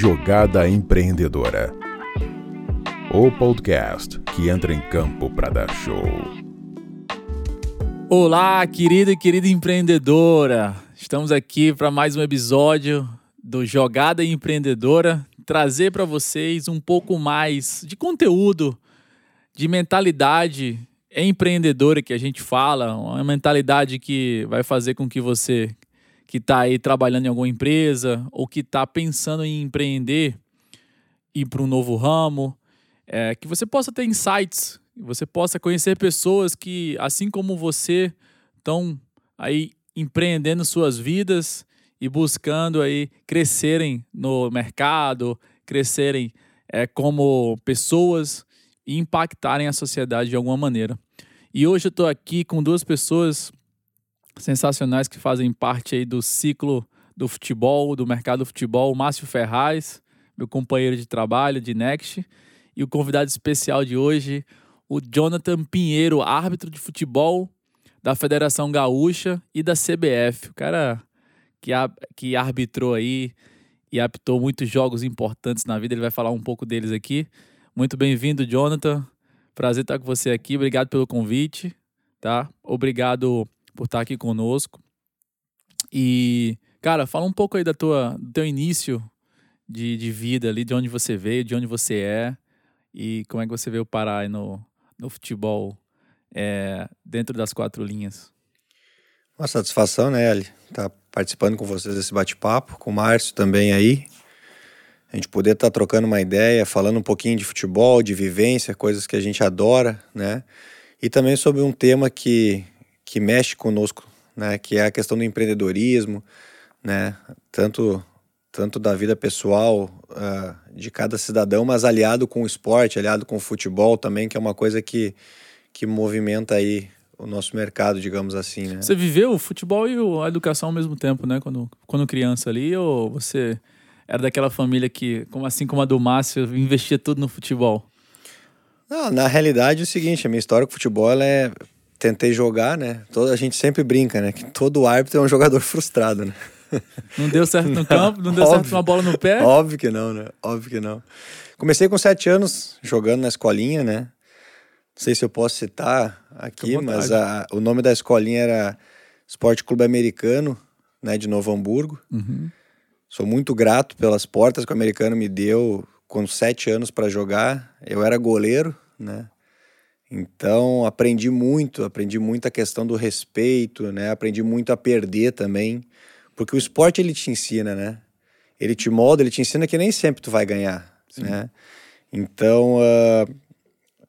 Jogada Empreendedora. O podcast que entra em campo para dar show. Olá, querida e querida empreendedora. Estamos aqui para mais um episódio do Jogada Empreendedora, trazer para vocês um pouco mais de conteúdo, de mentalidade empreendedora que a gente fala, uma mentalidade que vai fazer com que você que está aí trabalhando em alguma empresa ou que está pensando em empreender, ir para um novo ramo, é, que você possa ter insights, você possa conhecer pessoas que, assim como você, estão aí empreendendo suas vidas e buscando aí crescerem no mercado, crescerem é, como pessoas e impactarem a sociedade de alguma maneira. E hoje eu estou aqui com duas pessoas sensacionais que fazem parte aí do ciclo do futebol, do mercado do futebol, Márcio Ferraz, meu companheiro de trabalho de Next, e o convidado especial de hoje, o Jonathan Pinheiro, árbitro de futebol da Federação Gaúcha e da CBF. O cara que, que arbitrou aí e apitou muitos jogos importantes na vida, ele vai falar um pouco deles aqui. Muito bem-vindo, Jonathan. Prazer estar com você aqui. Obrigado pelo convite, tá? Obrigado por estar aqui conosco. E, cara, fala um pouco aí da tua, do teu início de, de vida ali, de onde você veio, de onde você é e como é que você veio parar aí no, no futebol é, dentro das quatro linhas. Uma satisfação, né, Ali? Estar tá participando com vocês desse bate-papo, com o Márcio também aí. A gente poder estar tá trocando uma ideia, falando um pouquinho de futebol, de vivência, coisas que a gente adora, né? E também sobre um tema que que mexe conosco, né? Que é a questão do empreendedorismo, né? Tanto tanto da vida pessoal uh, de cada cidadão, mas aliado com o esporte, aliado com o futebol também, que é uma coisa que, que movimenta aí o nosso mercado, digamos assim, né? Você viveu o futebol e a educação ao mesmo tempo, né? Quando, quando criança ali, ou você era daquela família que, como assim como a do Márcio, investia tudo no futebol? Não, na realidade é o seguinte, a minha história com o futebol é tentei jogar, né? Toda, a gente sempre brinca, né? Que todo árbitro é um jogador frustrado, né? Não deu certo no campo, não deu óbvio, certo uma bola no pé? Óbvio que não, né? Óbvio que não. Comecei com sete anos jogando na escolinha, né? Não sei se eu posso citar aqui, mas a, o nome da escolinha era Esporte Clube Americano, né? De Novo Hamburgo. Uhum. Sou muito grato pelas portas que o americano me deu com sete anos para jogar. Eu era goleiro, né? Então, aprendi muito, aprendi muito a questão do respeito, né? Aprendi muito a perder também, porque o esporte ele te ensina, né? Ele te molda, ele te ensina que nem sempre tu vai ganhar, Sim. né? Então, uh,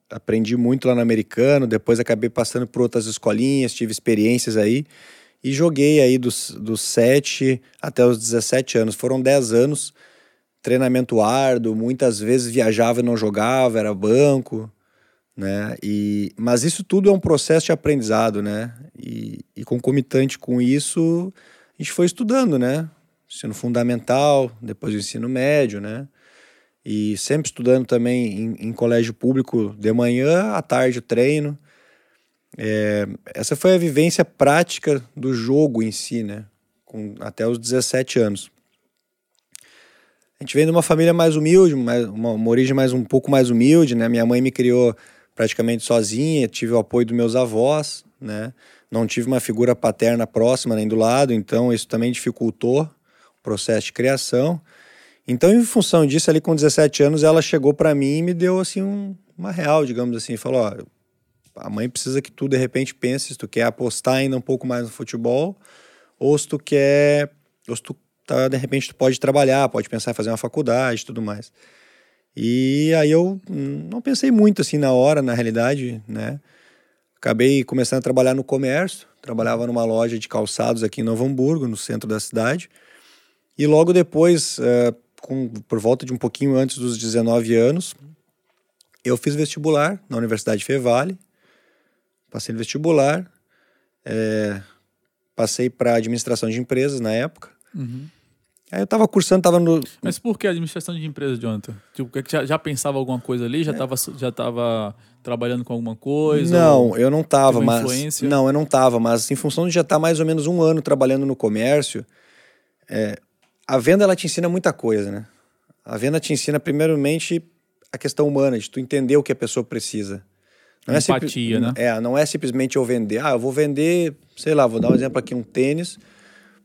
aprendi muito lá no americano, depois acabei passando por outras escolinhas, tive experiências aí e joguei aí dos, dos 7 até os 17 anos. Foram 10 anos, treinamento árduo, muitas vezes viajava e não jogava, era banco, né? E, mas isso tudo é um processo de aprendizado, né? E, e concomitante com isso, a gente foi estudando, né? Ensino fundamental, depois o ensino médio, né? E sempre estudando também em, em colégio público de manhã, à tarde o treino. É, essa foi a vivência prática do jogo em si, né? Com, até os 17 anos. A gente vem de uma família mais humilde, uma, uma origem mais um pouco mais humilde, né? Minha mãe me criou praticamente sozinha, tive o apoio dos meus avós, né? Não tive uma figura paterna próxima nem do lado, então isso também dificultou o processo de criação. Então, em função disso, ali com 17 anos, ela chegou para mim e me deu assim um, uma real, digamos assim, falou: ó, a mãe precisa que tu de repente pense se tu quer apostar ainda um pouco mais no futebol ou se tu quer, ou se tu tá, de repente tu pode trabalhar, pode pensar em fazer uma faculdade, tudo mais. E aí eu não pensei muito assim na hora, na realidade, né? Acabei começando a trabalhar no comércio, trabalhava numa loja de calçados aqui em Novo Hamburgo, no centro da cidade. E logo depois, uh, com, por volta de um pouquinho antes dos 19 anos, eu fiz vestibular na Universidade Fevale. Passei no vestibular, é, passei para administração de empresas na época. Uhum. Aí eu tava cursando, tava no. Mas por que administração de empresas, Jonathan? Tipo, já, já pensava alguma coisa ali? Já, é. tava, já tava trabalhando com alguma coisa? Não, eu não tava, mas. Influência? Não, eu não tava, mas em função de já estar tá mais ou menos um ano trabalhando no comércio, é, a venda ela te ensina muita coisa, né? A venda te ensina, primeiramente, a questão humana, de tu entender o que a pessoa precisa. Não Empatia, é né? É, não é simplesmente eu vender. Ah, eu vou vender, sei lá, vou dar um exemplo aqui, um tênis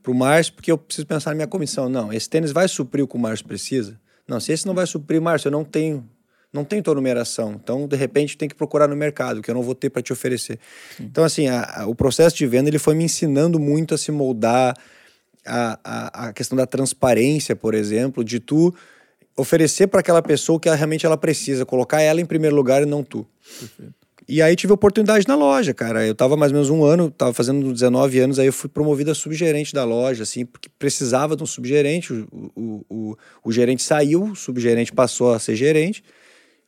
para o Márcio, porque eu preciso pensar na minha comissão. Não, esse tênis vai suprir o que o Márcio precisa? Não, se esse não vai suprir, Márcio, eu não tenho não tenho tua numeração. Então, de repente, tem que procurar no mercado, que eu não vou ter para te oferecer. Sim. Então, assim, a, a, o processo de venda ele foi me ensinando muito a se moldar, a, a, a questão da transparência, por exemplo, de tu oferecer para aquela pessoa o que ela, realmente ela precisa, colocar ela em primeiro lugar e não tu. Perfeito. E aí tive oportunidade na loja, cara. Eu tava mais ou menos um ano, tava fazendo 19 anos, aí eu fui promovido a subgerente da loja, assim, porque precisava de um subgerente. O, o, o, o gerente saiu, o subgerente passou a ser gerente.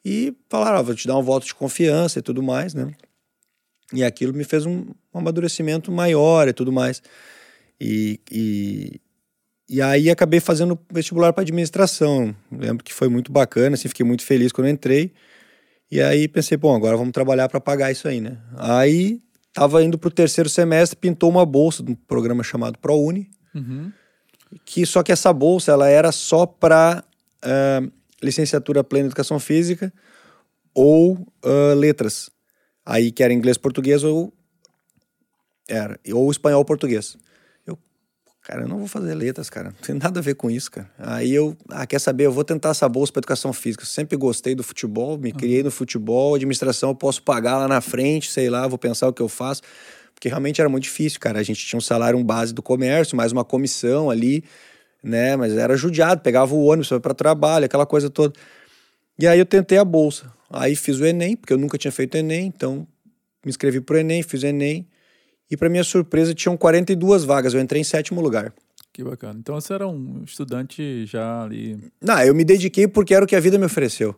E falaram, ah, vou te dar um voto de confiança e tudo mais, né? E aquilo me fez um, um amadurecimento maior e tudo mais. E, e, e aí acabei fazendo vestibular para administração. Lembro que foi muito bacana, assim, fiquei muito feliz quando entrei. E aí pensei, bom, agora vamos trabalhar para pagar isso aí, né? Aí tava indo pro terceiro semestre, pintou uma bolsa de um programa chamado ProUni. Uhum. Que só que essa bolsa ela era só para uh, eh, licenciatura plena em educação física ou uh, letras. Aí que era inglês, português ou era ou espanhol, português. Cara, eu não vou fazer letras, cara. Não tem nada a ver com isso, cara. Aí eu, ah, quer saber? Eu vou tentar essa bolsa para educação física. Eu sempre gostei do futebol, me criei no futebol, administração eu posso pagar lá na frente, sei lá, vou pensar o que eu faço. Porque realmente era muito difícil, cara. A gente tinha um salário um base do comércio, mais uma comissão ali, né? Mas era judiado, pegava o ônibus para trabalho, aquela coisa toda. E aí eu tentei a bolsa. Aí fiz o Enem, porque eu nunca tinha feito Enem, então me inscrevi pro Enem, fiz o Enem. E para minha surpresa, tinham 42 vagas. Eu entrei em sétimo lugar. Que bacana. Então você era um estudante já ali. Não, eu me dediquei porque era o que a vida me ofereceu.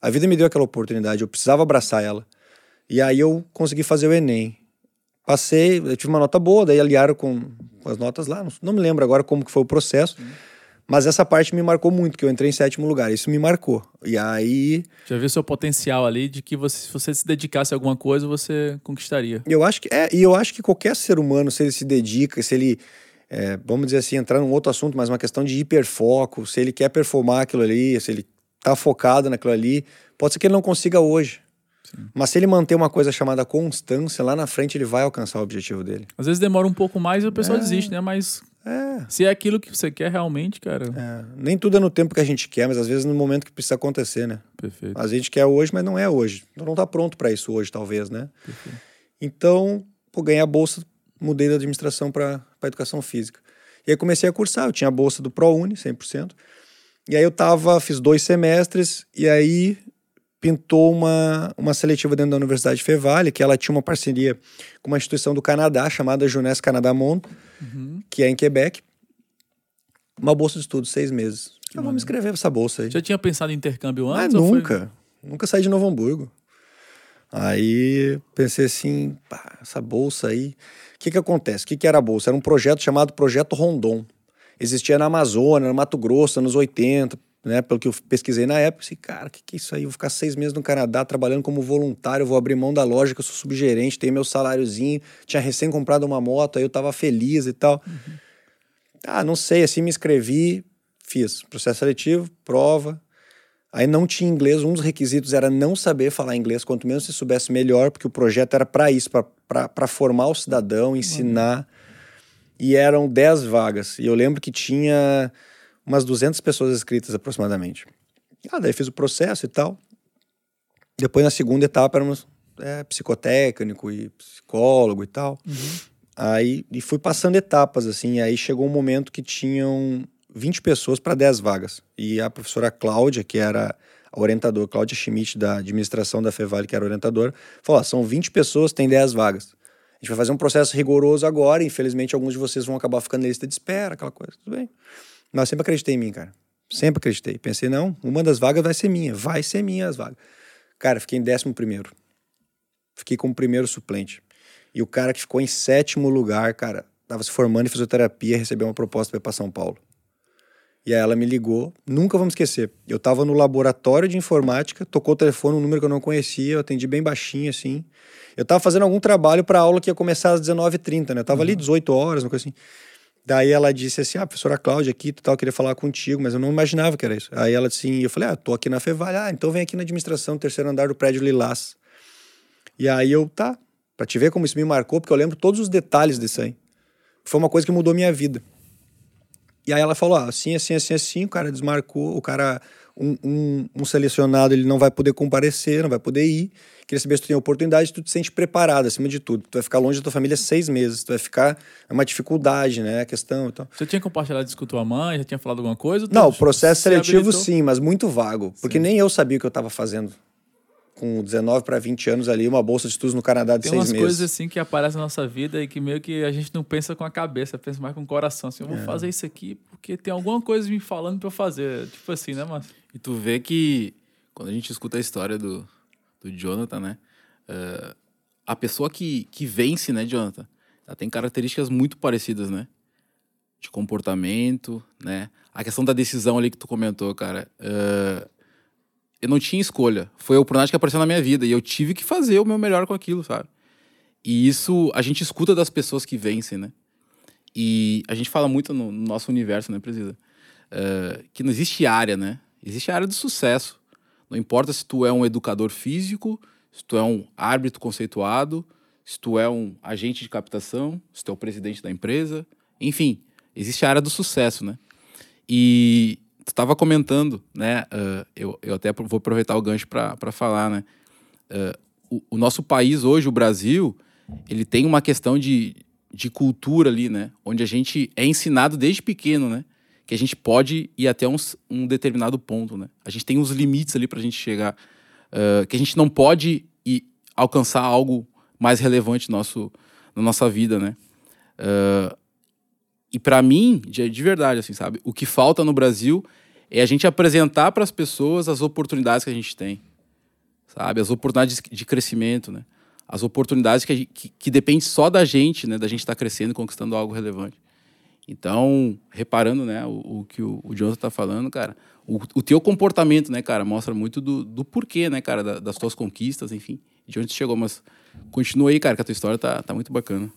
A vida me deu aquela oportunidade, eu precisava abraçar ela. E aí eu consegui fazer o Enem. Passei, eu tive uma nota boa, daí aliaram com, com as notas lá. Não, não, me lembro agora como que foi o processo. Mas essa parte me marcou muito, que eu entrei em sétimo lugar. Isso me marcou. E aí. Já viu seu potencial ali de que você, se você se dedicasse a alguma coisa, você conquistaria. Eu acho que é, e eu acho que qualquer ser humano, se ele se dedica, se ele. É, vamos dizer assim, entrar num outro assunto, mas uma questão de hiperfoco, se ele quer performar aquilo ali, se ele tá focado naquilo ali, pode ser que ele não consiga hoje. Sim. Mas se ele manter uma coisa chamada constância, lá na frente ele vai alcançar o objetivo dele. Às vezes demora um pouco mais e o pessoal é. desiste, né? Mas é. Se é aquilo que você quer realmente, cara. É. Nem tudo é no tempo que a gente quer, mas às vezes no momento que precisa acontecer, né? Perfeito. A gente quer hoje, mas não é hoje. Então não tá pronto para isso hoje, talvez, né? Perfeito. Então, por ganhar a bolsa, mudei da administração para educação física. E aí comecei a cursar, eu tinha a bolsa do ProUni, 100%. E aí eu tava, fiz dois semestres, e aí pintou uma, uma seletiva dentro da Universidade Fevale, que ela tinha uma parceria com uma instituição do Canadá chamada Jeunesse Canadá Monde, uhum. que é em Quebec. Uma bolsa de estudos, seis meses. Que eu vou me inscrever essa bolsa aí. Já tinha pensado em intercâmbio antes? Ah, nunca. Foi... Nunca saí de Novo Hamburgo. Aí pensei assim, pá, essa bolsa aí. O que que acontece? O que que era a bolsa? Era um projeto chamado Projeto Rondon. Existia na Amazônia, no Mato Grosso, anos 80, né? Pelo que eu pesquisei na época, assim, cara, o que, que é isso aí? Eu vou ficar seis meses no Canadá trabalhando como voluntário, vou abrir mão da loja, que eu sou subgerente, tenho meu saláriozinho, tinha recém comprado uma moto, aí eu tava feliz e tal. Uhum. Ah, não sei, assim me inscrevi, fiz processo seletivo, prova. Aí não tinha inglês, um dos requisitos era não saber falar inglês, quanto menos se soubesse melhor, porque o projeto era para isso, para formar o cidadão, ensinar. Uhum. E eram dez vagas. E eu lembro que tinha umas 200 pessoas inscritas aproximadamente. Ah, daí fiz o processo e tal. Depois, na segunda etapa, éramos é, psicotécnico e psicólogo e tal. Uhum. Aí, e fui passando etapas, assim. Aí chegou um momento que tinham 20 pessoas para 10 vagas. E a professora Cláudia, que era a orientadora, Cláudia Schmidt, da administração da Fevale, que era orientadora, falou: são 20 pessoas, tem 10 vagas. A gente vai fazer um processo rigoroso agora. Infelizmente, alguns de vocês vão acabar ficando na lista de espera, aquela coisa. Tudo bem. Mas eu sempre acreditei em mim, cara. Sempre acreditei. Pensei, não, uma das vagas vai ser minha. Vai ser minha as vagas. Cara, fiquei em décimo primeiro. Fiquei como primeiro suplente. E o cara que ficou em sétimo lugar, cara, tava se formando em fisioterapia, recebeu uma proposta para ir pra São Paulo. E aí ela me ligou, nunca vamos esquecer. Eu tava no laboratório de informática, tocou o telefone, um número que eu não conhecia, eu atendi bem baixinho assim. Eu tava fazendo algum trabalho para aula que ia começar às 19h30, né? Eu tava uhum. ali 18 horas, uma coisa assim. Daí ela disse assim: Ah, professora Cláudia aqui, tal, queria falar contigo, mas eu não imaginava que era isso. Aí ela disse assim: Eu falei: Ah, tô aqui na Fevalha. Ah, então vem aqui na administração, terceiro andar do prédio Lilás. E aí eu, tá, pra te ver como isso me marcou, porque eu lembro todos os detalhes disso aí. Foi uma coisa que mudou minha vida. E aí ela falou: ah, assim, assim, assim, assim, o cara desmarcou, o cara, um, um, um, selecionado, ele não vai poder comparecer, não vai poder ir. Queria saber se tu tem oportunidade, tu te sente preparado acima de tudo. Tu vai ficar longe da tua família seis meses, tu vai ficar. É uma dificuldade, né? A questão. Então. Você tinha compartilhado isso com tua mãe? Já tinha falado alguma coisa? Não, o processo seletivo sim, mas muito vago. Porque sim. nem eu sabia o que eu estava fazendo com 19 para 20 anos ali, uma bolsa de estudos no Canadá de Tem seis meses. Tem umas coisas assim que aparecem na nossa vida e que meio que a gente não pensa com a cabeça, pensa mais com o coração. Assim, eu vou é. fazer isso aqui porque tem alguma coisa me falando para eu fazer. Tipo assim, né, Márcio? E tu vê que quando a gente escuta a história do, do Jonathan, né? Uh, a pessoa que, que vence, né, Jonathan? Ela tem características muito parecidas, né? De comportamento, né? A questão da decisão ali que tu comentou, cara. Uh, eu não tinha escolha. Foi a oportunidade que apareceu na minha vida e eu tive que fazer o meu melhor com aquilo, sabe? E isso a gente escuta das pessoas que vencem, né? E a gente fala muito no, nosso universo, né, Presida? Uh, que não existe área, né? Existe a área do sucesso. Não importa se tu é um educador físico, se tu é um árbitro conceituado, se tu é um agente de captação, se tu é o presidente da empresa. Enfim, existe a área do sucesso, né? E tu estava comentando, né? Uh, eu, eu até vou aproveitar o gancho para falar, né? Uh, o, o, nosso país hoje, o Brasil, ele tem uma questão de, de cultura ali, né? Onde a gente é ensinado desde pequeno, né? Que a gente pode ir até um, um determinado ponto, né? A gente tem uns limites ali para a gente chegar. Uh, que a gente não pode ir alcançar algo mais relevante nosso, na nossa vida, né? Uh, e para mim, de, de, verdade, assim, sabe? O que falta no Brasil é a gente apresentar para as pessoas as oportunidades que a gente tem, sabe? As oportunidades de crescimento, né? As oportunidades que, que, que depende só da gente, né? Da gente estar tá crescendo e conquistando algo relevante. Então, reparando, né, o, o que o, o Jonathan tá falando, cara, o, o teu comportamento, né, cara, mostra muito do, do porquê, né, cara, da, das tuas conquistas, enfim, de onde tu chegou. Mas continua aí, cara, que a tua história tá, tá muito bacana.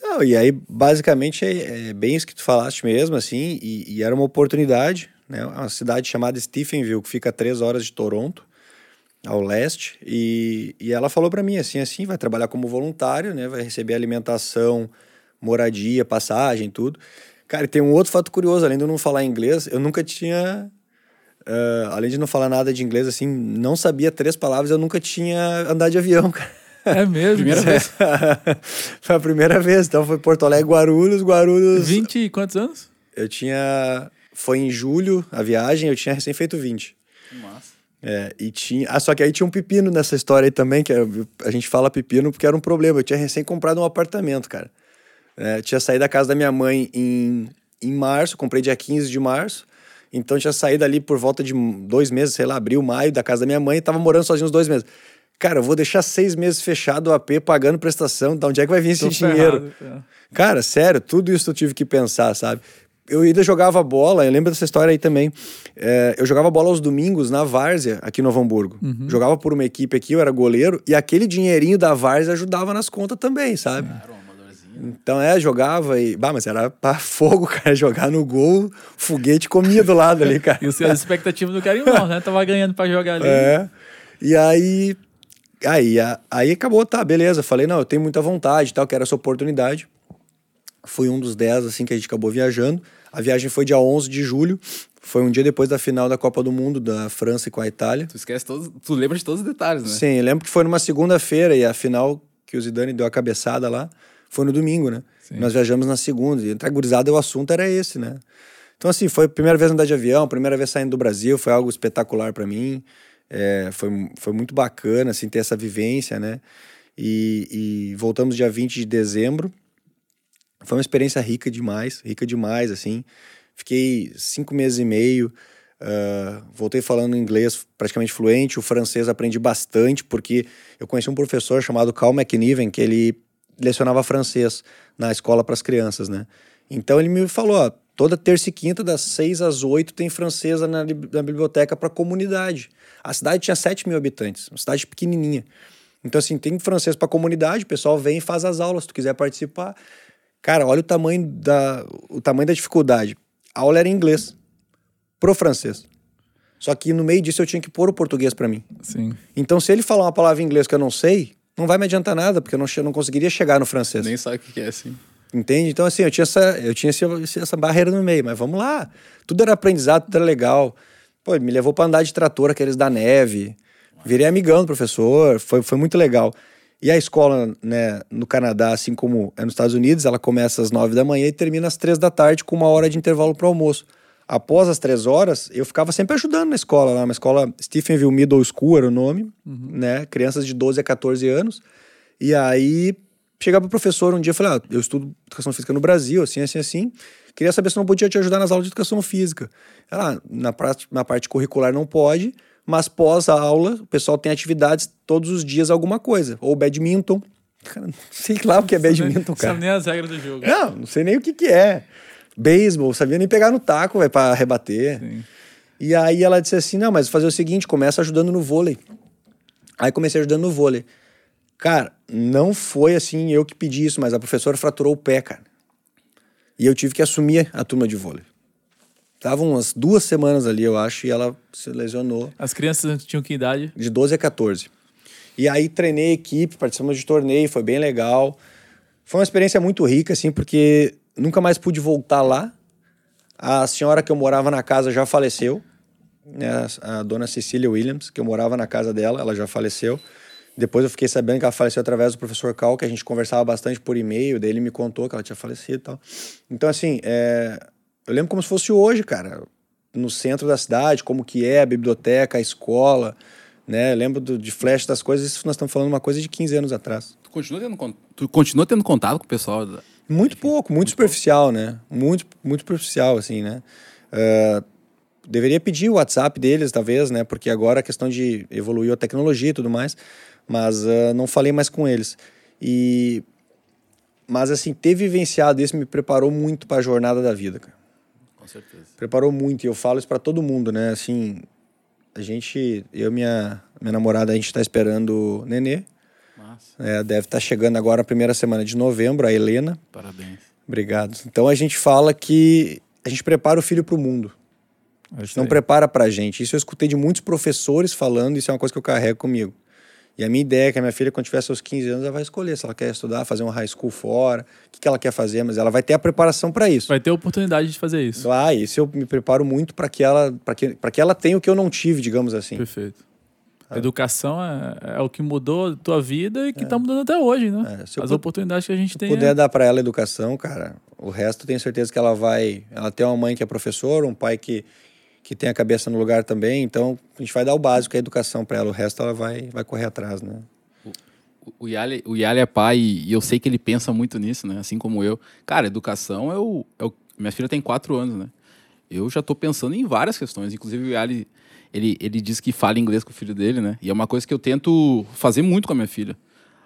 Não, e aí, basicamente, é, é, bem isso que tu falaste mesmo, assim, e, e, era uma oportunidade, né? Uma cidade chamada Stephenville, que fica a três horas de Toronto, ao leste, e, e ela falou para mim, assim, assim, vai trabalhar como voluntário, né? Vai receber alimentação, moradia, passagem, tudo. Cara, e tem um outro fato curioso, além de eu não falar inglês, eu nunca tinha... Uh, além de não falar nada de inglês, assim, não sabia três palavras, eu nunca tinha andado de avião, cara. É mesmo? Primeira vez? foi a primeira vez. Então foi Porto Alegre, Guarulhos, Guarulhos. 20 e quantos anos? Eu tinha. Foi em julho a viagem, eu tinha recém feito 20. Massa. É, e tinha. Ah, só que aí tinha um pepino nessa história aí também, que a gente fala pepino porque era um problema. Eu tinha recém comprado um apartamento, cara. É, tinha saído da casa da minha mãe em, em março, comprei dia 15 de março. Então tinha saído ali por volta de dois meses, sei lá, abril, maio, da casa da minha mãe e tava morando sozinho uns dois meses. Cara, eu vou deixar seis meses fechado o AP pagando prestação, de onde é que vai vir esse Tô dinheiro? Ferrado. Cara, sério, tudo isso eu tive que pensar, sabe? Eu ainda jogava bola, eu lembro dessa história aí também. É, eu jogava bola aos domingos na Várzea, aqui no Novo Hamburgo. Uhum. Jogava por uma equipe aqui, eu era goleiro, e aquele dinheirinho da Várzea ajudava nas contas também, sabe? Claro. Então, é, jogava e. Bah, mas era pra fogo, cara. Jogar no gol, foguete comia do lado ali, cara. e as expectativas do cara irmão, né? Tava ganhando pra jogar ali. É. E aí, Aí, aí acabou, tá, beleza. Falei, não, eu tenho muita vontade tal, quero essa oportunidade. Fui um dos 10, assim, que a gente acabou viajando. A viagem foi dia 11 de julho. Foi um dia depois da final da Copa do Mundo da França com a Itália. Tu esquece todos, tu lembra de todos os detalhes, né? Sim, eu lembro que foi numa segunda-feira e a final que o Zidane deu a cabeçada lá foi no domingo, né? Sim. Nós viajamos na segunda. E entre a gurizada o assunto era esse, né? Então, assim, foi a primeira vez andar de avião, primeira vez saindo do Brasil, foi algo espetacular para mim. É, foi, foi muito bacana, assim, ter essa vivência, né? E, e, voltamos dia 20 de dezembro. Foi uma experiência rica demais, rica demais, assim. Fiquei cinco meses e meio, uh, voltei falando inglês praticamente fluente, o francês aprendi bastante, porque eu conheci um professor chamado Carl McNiven, que ele lecionava francês na escola para as crianças, né? Então ele me falou, ó, toda terça e quinta, das seis às oito, tem francesa na, na biblioteca para a comunidade. A cidade tinha 7 mil habitantes, uma cidade pequenininha. Então, assim, tem francês para a comunidade, o pessoal vem e faz as aulas, se tu quiser participar. Cara, olha o tamanho da, o tamanho da dificuldade. A aula era em inglês, pro francês. Só que no meio disso eu tinha que pôr o português para mim. Sim. Então, se ele falar uma palavra em inglês que eu não sei, não vai me adiantar nada, porque eu não, não conseguiria chegar no francês. Nem sabe o que é, assim. Entende? Então, assim, eu tinha, essa, eu tinha esse- essa barreira no meio, mas vamos lá. Tudo era aprendizado, tudo era legal. Pô, me levou para andar de trator, aqueles da neve. Virei amigão do professor, foi, foi muito legal. E a escola, né, no Canadá, assim como é nos Estados Unidos, ela começa às nove da manhã e termina às três da tarde, com uma hora de intervalo para almoço. Após as três horas, eu ficava sempre ajudando na escola, lá, uma escola Stephenville Middle School era o nome, né? Crianças de 12 a 14 anos. E aí chegava o professor um dia e falei: ah, eu estudo educação física no Brasil, assim, assim, assim. Queria saber se não podia te ajudar nas aulas de educação física. Ela, na, parte, na parte curricular não pode, mas pós a aula, o pessoal tem atividades todos os dias, alguma coisa. Ou badminton. Cara, não sei lá o que é badminton, cara. Sabe nem as regras do jogo. Não, não sei nem o que que é. Beisebol, sabia nem pegar no taco, vai para rebater. Sim. E aí ela disse assim: "Não, mas fazer o seguinte, começa ajudando no vôlei". Aí comecei ajudando no vôlei. Cara, não foi assim eu que pedi isso, mas a professora fraturou o pé, cara. E eu tive que assumir a turma de vôlei. Tava umas duas semanas ali, eu acho, e ela se lesionou As crianças tinham que idade? de 12 a 14. E aí treinei a equipe, participamos de torneio, foi bem legal. Foi uma experiência muito rica, assim, porque nunca mais pude voltar lá. A senhora que eu morava na casa já faleceu, né? a dona Cecília Williams, que eu morava na casa dela, ela já faleceu. Depois eu fiquei sabendo que ela faleceu através do professor Cal, que a gente conversava bastante por e-mail, daí ele me contou que ela tinha falecido e tal. Então, assim, é, eu lembro como se fosse hoje, cara, no centro da cidade, como que é a biblioteca, a escola, né? Eu lembro do- de flash das coisas, isso nós estamos falando uma coisa de 15 anos atrás. Tu continua tendo, tu continua tendo contato com o pessoal da... Muito pouco, muito superficial, né? Muito, muito superficial, assim, né? Ah, deveria pedir o WhatsApp deles, talvez, né? Porque agora a questão de evoluir a tecnologia e tudo mais, mas ah, não falei mais com eles. E mas assim, ter vivenciado isso me preparou muito para a jornada da vida, cara. Com certeza. Preparou muito e eu falo isso para todo mundo, né? Assim, a gente, eu e minha minha namorada, a gente tá esperando o nenê. É, deve estar chegando agora a primeira semana de novembro, a Helena. Parabéns. Obrigado. Então a gente fala que a gente prepara o filho para o mundo, É isso não prepara para a gente. Isso eu escutei de muitos professores falando, isso é uma coisa que eu carrego comigo. E a minha ideia é que a minha filha, quando tiver seus 15 anos, ela vai escolher se ela quer estudar, fazer um high school fora, o que, que ela quer fazer, mas ela vai ter a preparação para isso. Vai ter oportunidade de fazer isso. Ah, isso eu me preparo muito para que ela para que, pra que ela tenha o que eu não tive, digamos assim. Perfeito. A educação é, é o que mudou a tua vida e que tá mudando até hoje, né? É, se As oportunidades que a gente tem. puder é- dar para ela educação, cara, o resto eu tenho certeza que ela vai. Ela tem uma mãe que é professora, um pai que, que tem a cabeça no lugar também, então a gente vai dar o básico, é a educação para ela, o resto ela vai, vai correr atrás, né? O- O Yali, o Yali é pai e eu sei que ele pensa muito nisso, né? Assim como eu. Cara, educação é o, é o- Minha filha tem quatro anos, né? Eu já tô pensando em várias questões. Inclusive, o Yali, ele, ele diz que fala inglês com o filho dele, né? E é uma coisa que eu tento fazer muito com a minha filha.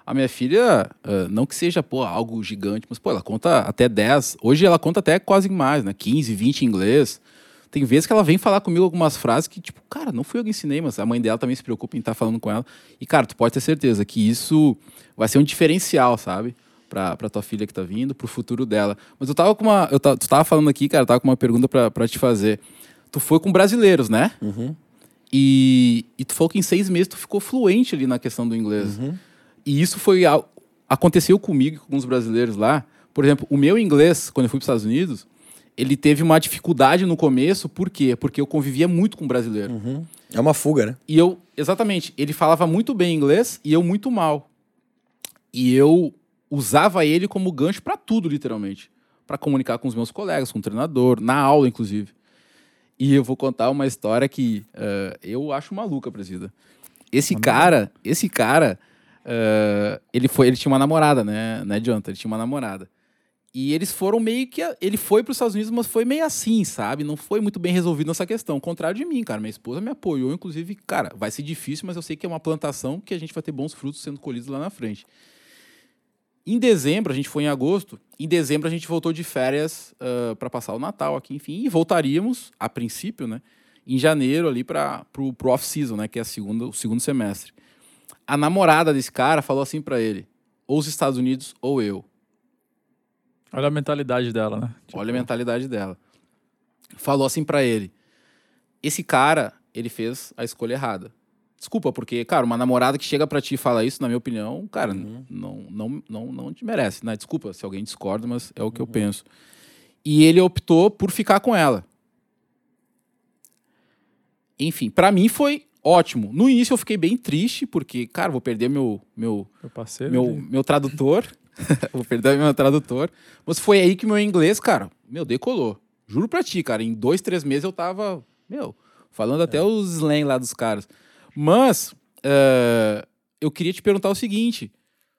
A minha filha, ah, não que seja, pô, algo gigante, mas, pô, ela conta até 10. Hoje ela conta até quase mais, né? 15, 20 em inglês. Tem vezes que ela vem falar comigo algumas frases que, tipo, cara, não fui eu que ensinei, mas a mãe dela também se preocupa em estar falando com ela. E, cara, tu pode ter certeza que isso vai ser um diferencial, sabe? Pra, pra tua filha que tá vindo, pro futuro dela. Mas eu tava com uma. Eu ta- tu tava falando aqui, cara, eu tava com uma pergunta pra, pra te fazer. Tu foi com brasileiros, né? E, e tu falou que em seis meses tu ficou fluente ali na questão do inglês. E isso foi. Aconteceu comigo e com alguns brasileiros lá. Por exemplo, o meu inglês, quando eu fui para os Estados Unidos, ele teve uma dificuldade no começo, por quê? Porque eu convivia muito com brasileiro. É uma fuga, né? E eu, exatamente, ele falava muito bem inglês e eu muito mal. E eu usava ele como gancho para tudo, literalmente. Para comunicar com os meus colegas, com o treinador, na aula, inclusive. E eu vou contar uma história que eh, eu acho maluca, presida. Esse cara, esse cara, eh, ele foi, ele tinha uma namorada, né, né, Jonathan? Ele tinha uma namorada. E eles foram meio que. Ele foi para os Estados Unidos, mas foi meio assim, sabe? Não foi muito bem resolvido nessa questão. Ao contrário de mim, cara. Minha esposa me apoiou, inclusive, cara, vai ser difícil, mas eu sei que é uma plantação que a gente vai ter bons frutos sendo colhidos lá na frente. Em dezembro, a gente foi em agosto. Em dezembro, a gente voltou de férias para passar o Natal aqui, enfim. E voltaríamos, a princípio, né? Em janeiro, ali para pro off-season, né? Que é a segunda, o segundo semestre. A namorada desse cara falou assim para ele: ou os Estados Unidos ou eu. Olha a mentalidade dela, né? Tipo... Olha a mentalidade dela. Falou assim para ele: esse cara, ele fez a escolha errada. Desculpa, porque, cara, uma namorada que chega para ti e fala isso, na minha opinião, cara, uhum. não, não, não, não te merece, né? Desculpa se alguém discorda, mas é o que uhum. eu penso. E ele optou por ficar com ela. Enfim, para mim foi ótimo. No início eu fiquei bem triste, porque, cara, vou perder meu meu meu, parceiro, meu, meu tradutor. vou perder meu tradutor. Mas foi aí que meu inglês, cara, meu, decolou. Juro pra ti, cara, em dois, três meses eu tava, meu, falando até é. os slang lá dos caras. Mas uh, eu queria te perguntar o seguinte: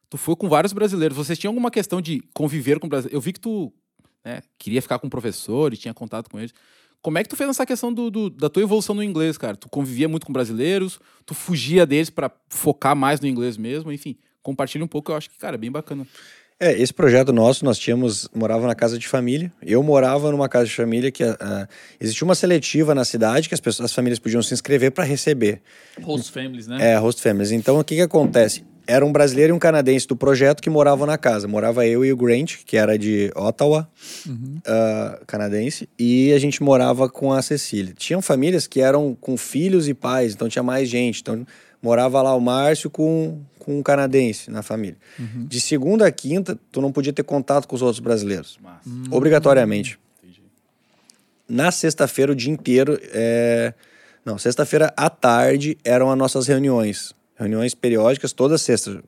tu foi com vários brasileiros, vocês tinham alguma questão de conviver com brasileiros? Eu vi que tu né, queria ficar com um professor e tinha contato com eles. Como é que tu fez essa questão do, do, da tua evolução no inglês, cara? Tu convivia muito com brasileiros, tu fugia deles para focar mais no inglês mesmo, enfim, compartilha um pouco, eu acho que, cara, é bem bacana. É, esse projeto nosso, nós tínhamos, morava na casa de família. Eu morava numa casa de família que uh, existia uma seletiva na cidade que as pessoas, as famílias podiam se inscrever para receber. Host families, né? É, host families. Então, o que que acontece? Era um brasileiro e um canadense do projeto que moravam na casa. Morava eu e o Grant, que era de Ottawa, uhum. uh, canadense, e a gente morava com a Cecília. Tinham famílias que eram com filhos e pais, então tinha mais gente. Então, morava lá o Márcio com, com um canadense na família. Uhum. De segunda a quinta, tu não podia ter contato com os outros brasileiros. Hum. Obrigatoriamente. Na sexta-feira, o dia inteiro. É... Não, sexta-feira à tarde eram as nossas reuniões. Reuniões periódicas, toda sexta.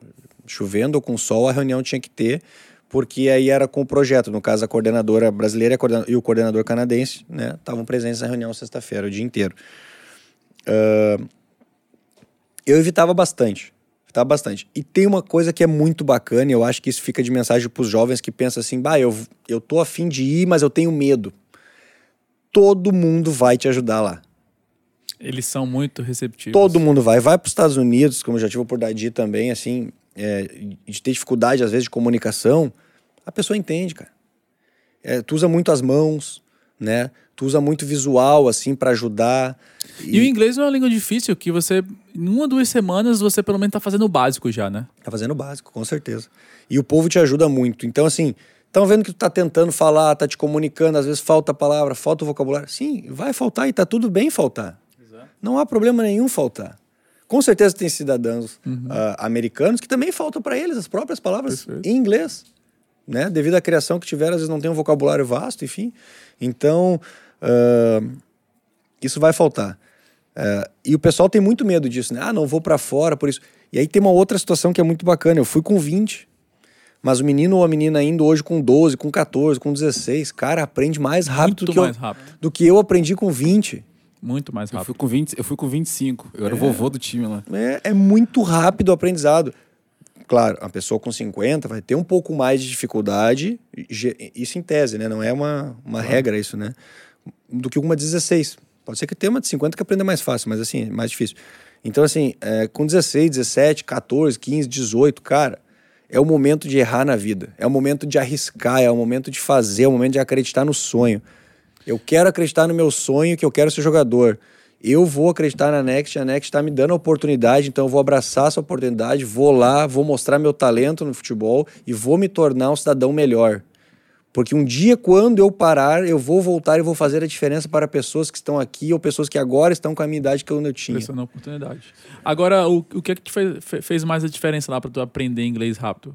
Chovendo ou com sol, a reunião tinha que ter, porque aí era com o projeto. No caso, a coordenadora brasileira e o coordenador canadense estavam né, presentes na reunião sexta-feira, o dia inteiro. Uh, eu evitava bastante. Bastante. E tem uma coisa que é muito bacana, e eu acho que isso fica de mensagem para os jovens que pensam assim: bah, eu, eu tô afim de ir, mas eu tenho medo. Todo mundo vai te ajudar lá. Eles são muito receptivos. Todo mundo vai. Vai para os Estados Unidos, como eu já tive de ir também, assim, é, de ter dificuldade, às vezes, de comunicação. A pessoa entende, cara. É, tu usa muito as mãos, né? Tu usa muito visual, assim, para ajudar. E... e... o inglês não é uma língua difícil, que você, em uma, duas semanas, você pelo menos tá fazendo o básico já, né? Tá fazendo o básico, com certeza. E o povo te ajuda muito. Então, assim, estão vendo que tu tá tentando falar, tá te comunicando, às vezes falta a palavra, falta o vocabulário. Sim, vai faltar e tá tudo bem faltar. Exato. Não há problema nenhum faltar. Com certeza tem cidadãos uhum. uh, americanos que também faltam para eles as próprias palavras Perfeito. em inglês. Né? Devido à criação que tiveram, às vezes não tem um vocabulário vasto, enfim. Então, Uh, isso vai faltar. Uh, e o pessoal tem muito medo disso, né? Ah, não vou para fora por isso. E aí tem uma outra situação que é muito bacana. Eu fui com 20, mas o menino ou a menina indo hoje com 12, com 14, com 16, cara, aprende mais rápido, do que, mais eu, rápido. do que eu aprendi com 20. Muito mais rápido. Eu fui com, 20, eu fui com 25. Eu era o é. vovô do time lá. É, é muito rápido o aprendizado. Claro, a pessoa com 50 vai ter um pouco mais de dificuldade, isso em tese, né? Não é uma, uma claro. regra isso, né? do que uma de 16. Pode ser que tenha uma de 50 que aprenda mais fácil, mas assim, mais difícil. Então, assim, é, com 16, 17, 14, 15, 18, cara, é o momento de errar na vida. É o momento de arriscar, é o momento de fazer, é o momento de acreditar no sonho. Eu quero acreditar no meu sonho que eu quero ser jogador. Eu vou acreditar na Next, a Next está me dando a oportunidade, então eu vou abraçar essa oportunidade, vou lá, vou mostrar meu talento no futebol e vou me tornar um cidadão melhor. Porque um dia, quando eu parar, eu vou voltar e vou fazer a diferença para pessoas que estão aqui ou pessoas que agora estão com a minha idade que eu não tinha. Pensando na oportunidade. Agora, o, o que é que te fez, fez mais a diferença lá para tu aprender inglês rápido?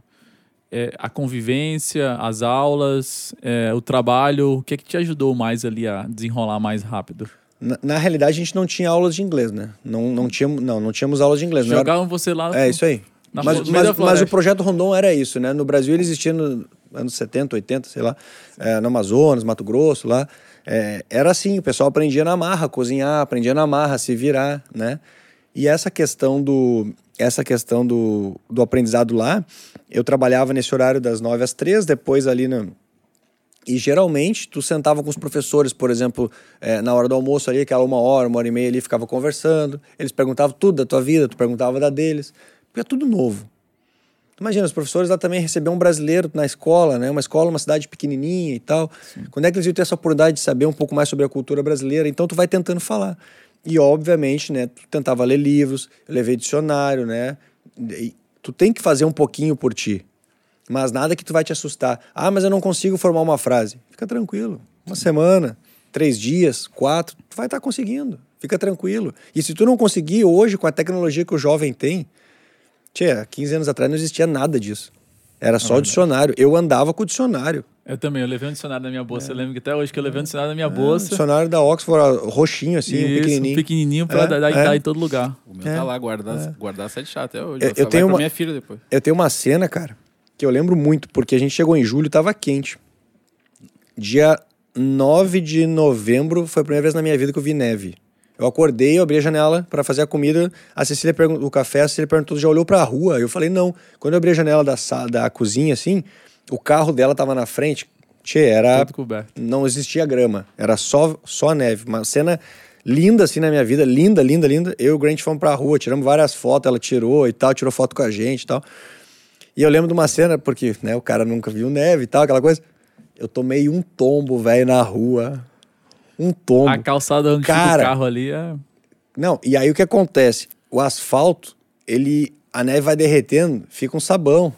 É, a convivência, as aulas, é, o trabalho, o que é que te ajudou mais ali a desenrolar mais rápido? Na, na, realidade, a gente não tinha aulas de inglês, né? Não, não, tínhamos, não, não tínhamos aulas de inglês. Jogavam era... você lá... É, isso aí. mas, mas, mas, o projeto Rondon era isso, né? No Brasil ele existia no, anos 70, 80, sei lá, é, no Amazonas, Mato Grosso, lá. É, era assim, o pessoal aprendia na marra, cozinhar, aprendia na marra, se virar, né? E essa questão do essa questão do, do aprendizado lá, eu trabalhava nesse horário das 9 às 3, depois ali no, e geralmente tu sentava com os professores, por exemplo, é, na hora do almoço ali, aquela uma hora, uma hora e meia ali, ficava conversando. Eles perguntavam tudo da tua vida, tu perguntava da deles. Porque é tudo novo. Imagina, os professores lá também receberam um brasileiro na escola, né? Uma escola, uma cidade pequenininha e tal. Sim. Quando é que eles iam ter essa oportunidade de saber um pouco mais sobre a cultura brasileira? Então tu vai tentando falar. E obviamente, né, tu tentava ler livros, eu levei dicionário, né? E tu tem que fazer um pouquinho por ti. mas nada que tu vai te assustar. Ah, mas eu não consigo formar uma frase. Fica tranquilo. Uma semana, três dias, quatro, tu vai estar tá conseguindo. Fica tranquilo. E se tu não conseguir hoje, com a tecnologia que o jovem tem, tia, 15 anos atrás não existia nada disso. Era só o dicionário. Eu andava com o dicionário. Eu também, eu levei um dicionário na minha bolsa. É. Eu lembro que até hoje que eu levei um dicionário na minha é, bolsa. Dicionário da Oxford, roxinho assim, Isso, um pequenininho. Um pequenininho pra é, dar, dar, em todo lugar. O meu tá lá, guardar, guardar sete chato até hoje. Eu, eu tenho uma, minha filha depois. Eu tenho uma cena, cara, que eu lembro muito, porque a gente chegou em julho, tava quente. Dia 9 de novembro foi a primeira vez na minha vida que eu vi neve. Eu acordei, eu abri a janela para fazer a comida. A Cecília perguntou, o café, a Cecília perguntou, já olhou para a rua? Eu falei, não. Quando eu abri a janela da, da cozinha, assim, o carro dela tava na frente. Tchê, era. Não existia grama. Era só, só neve. Uma cena linda, assim, na minha vida. Linda, linda, linda. Eu e o Grant fomos pra rua, tiramos várias fotos, ela tirou e tal, tirou foto com a gente e tal. E eu lembro de uma cena, porque, né, o cara nunca viu neve e tal, aquela coisa. Eu tomei um tombo, velho, na rua. Um tombo. A calçada onde Cara, fica o carro ali é. Não, e aí o que acontece? O asfalto, ele. A neve vai derretendo, fica um sabão.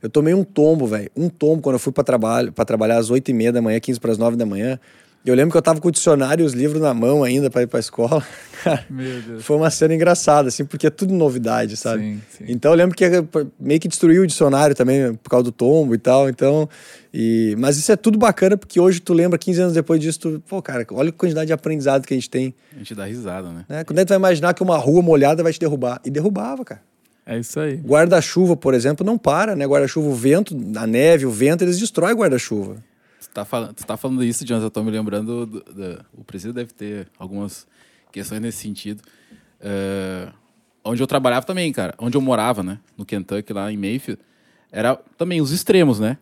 Eu tomei um tombo, velho. Um tombo quando eu fui para trabalho, para trabalhar às 8 e meia da manhã, 15 para as 9 da manhã. Eu lembro que eu tava com o dicionário e os livros na mão ainda para ir pra escola. Meu Deus. Foi uma cena engraçada, assim, porque é tudo novidade, sabe? Sim, sim. Então eu lembro que meio que destruiu o dicionário também por causa do tombo e tal. Então. E... Mas isso é tudo bacana, porque hoje tu lembra, 15 anos depois disso, tu, pô, cara, olha a quantidade de aprendizado que a gente tem. A gente dá risada, né? né? Quando é que tu vai imaginar que uma rua molhada vai te derrubar? E derrubava, cara. É isso aí. Guarda-chuva, por exemplo, não para, né? Guarda-chuva, o vento, a neve, o vento, eles destroem guarda-chuva. Tá, falando, tu tá falando isso, Jonas, eu tô me lembrando. Do, do, o presídio deve ter algumas questões nesse sentido. Uh, onde eu trabalhava também, cara. Onde eu morava, né? No Kentucky, lá em Mayfield. Era também os extremos, né?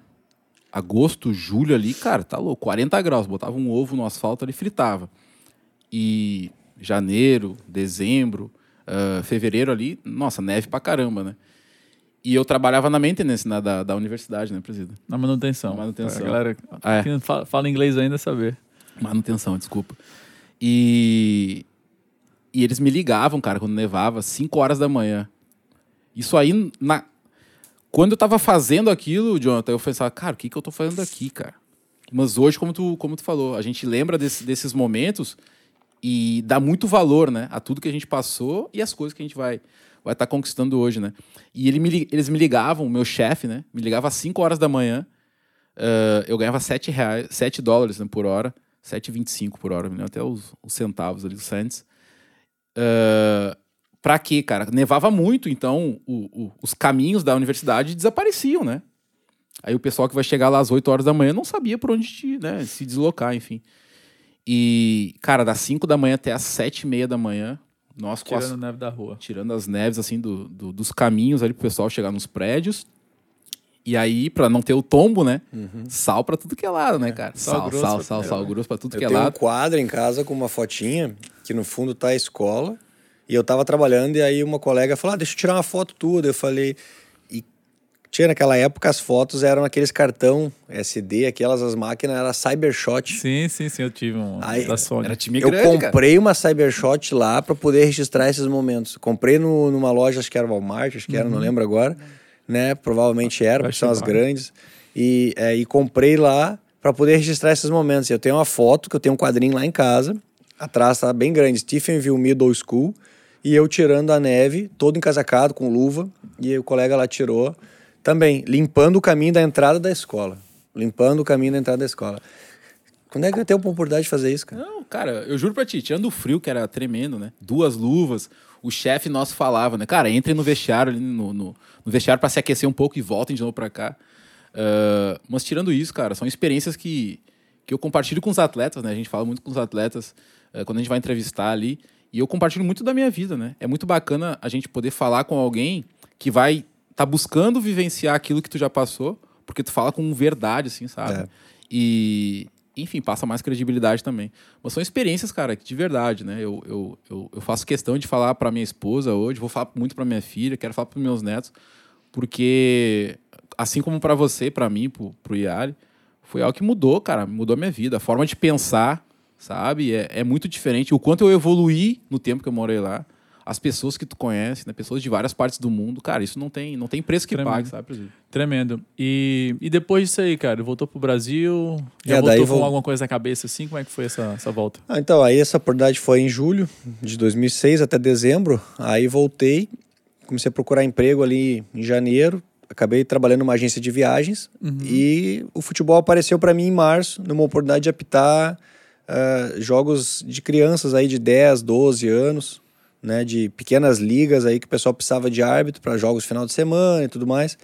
Agosto, julho ali, cara, tá louco. 40 graus. Botava um ovo no asfalto ali fritava. E janeiro, dezembro, uh, fevereiro ali, nossa, neve pra caramba, né? E eu trabalhava na maintenance né, da, da universidade, né, presida? Na manutenção. Na manutenção. A galera ah, é. que fala, fala, inglês ainda saber. Manutenção, desculpa. E, e eles me ligavam, cara, quando nevava, 5 horas da manhã. Isso aí, na... quando eu tava fazendo aquilo, Jonathan, eu pensava, cara, o que, que eu tô fazendo aqui, cara? Mas hoje, como tu, como tu falou, a gente lembra desse, desses momentos e dá muito valor, né, a tudo que a gente passou e as coisas que a gente vai vai estar tá conquistando hoje, né? E ele me, eles me ligavam, meu chefe, né? Me ligava às 5 horas da manhã. Uh, eu ganhava 7, reais, 7 dólares né, por hora. 7,25 por hora, até os, os, centavos ali, os cents. Uh, pra quê, cara? Nevava muito, então o, o, os caminhos da universidade desapareciam, né? Aí o pessoal que vai chegar lá às 8 horas da manhã não sabia por onde né, se deslocar, enfim. E, cara, das 5 da manhã até as 7 e meia da manhã, nós tirando as, neve da rua. Tirando as neves, assim, do, do, dos caminhos ali pro pessoal chegar nos prédios. E aí, pra não ter o tombo, né? Uhum. Sal pra tudo que é lado, né, é. cara? Sal, sal, grosso, sal, sal, sal, sal grosso pra tudo eu que é lado. Eu tenho um quadro em casa com uma fotinha, que no fundo tá a escola. E eu tava trabalhando, e aí uma colega falou: ah, deixa eu tirar uma foto tua. Eu falei, tinha naquela época as fotos eram aqueles cartão SD, aquelas as máquinas era Cybershot. Sim, sim, sim, eu tive um Aí, da Sony. Era time eu grande, comprei cara. uma Cybershot lá para poder registrar esses momentos. Comprei no, numa loja, acho que era Walmart, acho que era, uhum. não lembro agora, né? Provavelmente era, porque são as grandes. E, é, e comprei lá para poder registrar esses momentos. Eu tenho uma foto que eu tenho um quadrinho lá em casa, atrás tá bem grande, Stephenville Middle School, e eu tirando a neve, todo encasacado com luva, e o colega lá tirou também, limpando o caminho da entrada da escola. Limpando o caminho da entrada da escola. Quando é que eu tenho a oportunidade de fazer isso, cara? Não, cara, eu juro pra ti, tirando o frio, que era tremendo, né? Duas luvas, o chefe nosso falava, né? Cara, entrem no vestiário, no, no, no vestiário para se aquecer um pouco e voltem de novo pra cá. Uh, mas tirando isso, cara, são experiências que, que eu compartilho com os atletas, né? A gente fala muito com os atletas uh, quando a gente vai entrevistar ali. E eu compartilho muito da minha vida, né? É muito bacana a gente poder falar com alguém que vai tá buscando vivenciar aquilo que tu já passou, porque tu fala com verdade, assim, sabe? É. E, enfim, passa mais credibilidade também. Mas são experiências, cara, de verdade, né? Eu, eu, eu, eu faço questão de falar para minha esposa hoje, vou falar muito para minha filha, quero falar para meus netos, porque assim como para você, para mim, pro, pro Yari, foi algo que mudou, cara, mudou a minha vida. A forma de pensar, sabe? É, é muito diferente. O quanto eu evoluí no tempo que eu morei lá, as pessoas que tu conhece, né? Pessoas de várias partes do mundo. Cara, isso não tem, não tem preço que Tremendo. pague, sabe? Tremendo. E, e depois disso aí, cara, voltou pro Brasil, já É, voltou daí com alguma coisa na cabeça assim? Como é que foi essa, essa volta? Ah, então, aí essa oportunidade foi em julho de 2006 até dezembro. Aí voltei, comecei a procurar emprego ali em janeiro. Acabei trabalhando numa agência de viagens. E o futebol apareceu para mim em março, numa oportunidade de apitar ah, jogos de crianças aí de 10, 12 anos, né? De pequenas ligas aí que o pessoal precisava de árbitro para jogos final de semana e tudo mais.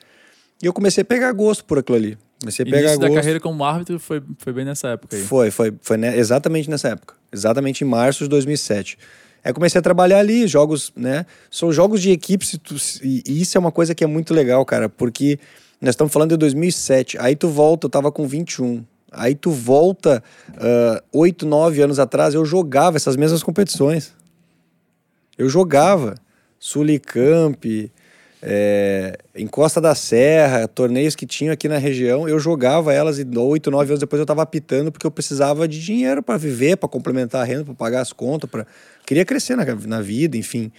E eu comecei a pegar gosto por aquilo ali. Comecei a pegar Início da gosto. carreira como árbitro foi, foi bem nessa época aí. Foi, foi, foi exatamente nessa época. Exatamente em março de 2007. Aí comecei a trabalhar ali, jogos, né? São jogos de equipe, se tu- e isso é uma coisa que é muito legal, cara, porque nós estamos falando de 2007. Aí tu volta, eu tava com 21. Aí tu volta ah, oito, nove anos atrás, eu jogava essas mesmas competições. Eu jogava Sulicamp, é, em Costa da Serra, torneios que tinham aqui na região, eu jogava elas e oito, nove anos depois eu estava apitando porque eu precisava de dinheiro para viver, para complementar a renda, para pagar as contas, para queria crescer na, na vida, enfim.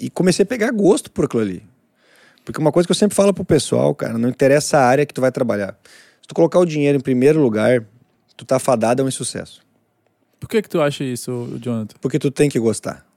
E comecei a pegar gosto por aquilo ali. Porque uma coisa que eu sempre falo pro pessoal, cara, não interessa a área que tu vai trabalhar. Se tu colocar o dinheiro em primeiro lugar, tu tá fadado a um insucesso. Por que que tu acha isso, Jonathan? Porque tu tem que gostar.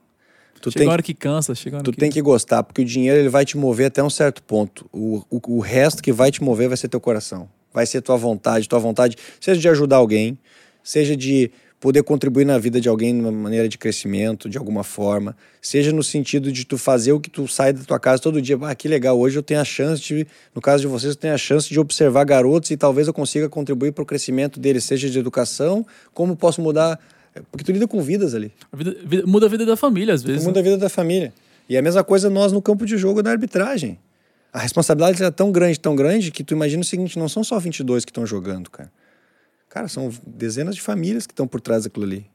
Tu chega tem hora que cansa, chega hora Tu que... tem que gostar, porque o dinheiro ele vai te mover até um certo ponto. O, o, o resto que vai te mover vai ser teu coração. Vai ser tua vontade, tua vontade, seja de ajudar alguém, seja de poder contribuir na vida de alguém de uma maneira de crescimento, de alguma forma, seja no sentido de tu fazer o que tu sai da tua casa todo dia. Ah, que legal, hoje eu tenho a chance de, no caso de vocês, eu tenho a chance de observar garotos e talvez eu consiga contribuir para o crescimento deles, seja de educação, como posso mudar. Porque tu lida com vidas ali. A vida- vida- muda a vida da família, às vezes. Muda a vida da família. E é a mesma coisa nós no campo de jogo da arbitragem. A responsabilidade é tão grande, tão grande, que tu imagina o seguinte, não são só 22 que estão jogando, cara. Cara, são dezenas de famílias que estão por trás daquilo ali.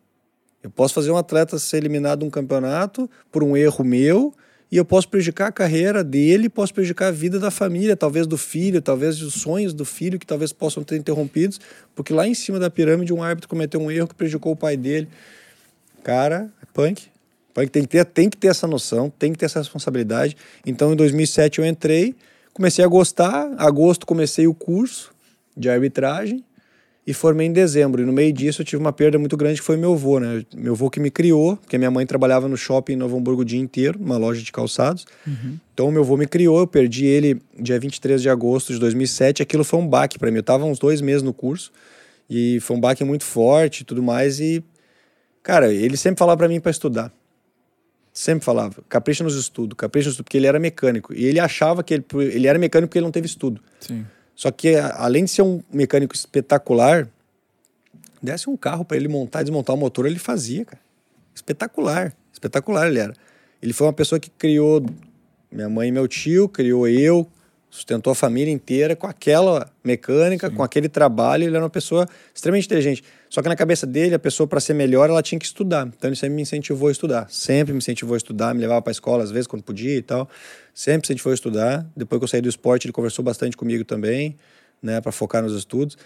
Eu posso fazer um atleta ser eliminado de um campeonato por um erro meu e eu posso prejudicar a carreira dele, posso prejudicar a vida da família, talvez do filho, talvez os sonhos do filho que talvez possam ter interrompidos, porque lá em cima da pirâmide um árbitro cometeu um erro que prejudicou o pai dele. Cara, é punk. Punk tem que ter, tem que ter essa noção, tem que ter essa responsabilidade. Então, em 2007 eu entrei, comecei a gostar. Agosto comecei o curso de arbitragem e formei em dezembro. E no meio disso eu tive uma perda muito grande que foi meu avô, né? Meu avô que me criou, porque minha mãe trabalhava no shopping em Novo Hamburgo o dia inteiro, numa loja de calçados. Então, meu avô me criou, eu perdi ele dia 23 de agosto de 2007. Aquilo foi um baque para mim. Eu tava uns dois meses no curso e foi um baque muito forte e tudo mais. E, cara, ele sempre falava para mim para estudar. Sempre falava, capricha nos estudos, capricha nos estudos, porque ele era mecânico. E ele achava que ele, ele era mecânico porque ele não teve estudo. Sim. Só que, além de ser um mecânico espetacular, desse um carro para ele montar e desmontar o motor, ele fazia, cara. Espetacular. Espetacular ele era. Ele foi uma pessoa que criou minha mãe e meu tio, criou eu, sustentou a família inteira com aquela mecânica, com aquele trabalho. Ele era uma pessoa extremamente inteligente. Só que na cabeça dele, a pessoa, para ser melhor, ela tinha que estudar. Então ele sempre me incentivou a estudar. Sempre me incentivou a estudar, me levava para a escola às vezes, quando podia e tal. Sempre incentivou a estudar. Depois que eu saí do esporte, ele conversou bastante comigo também, né, para focar nos estudos.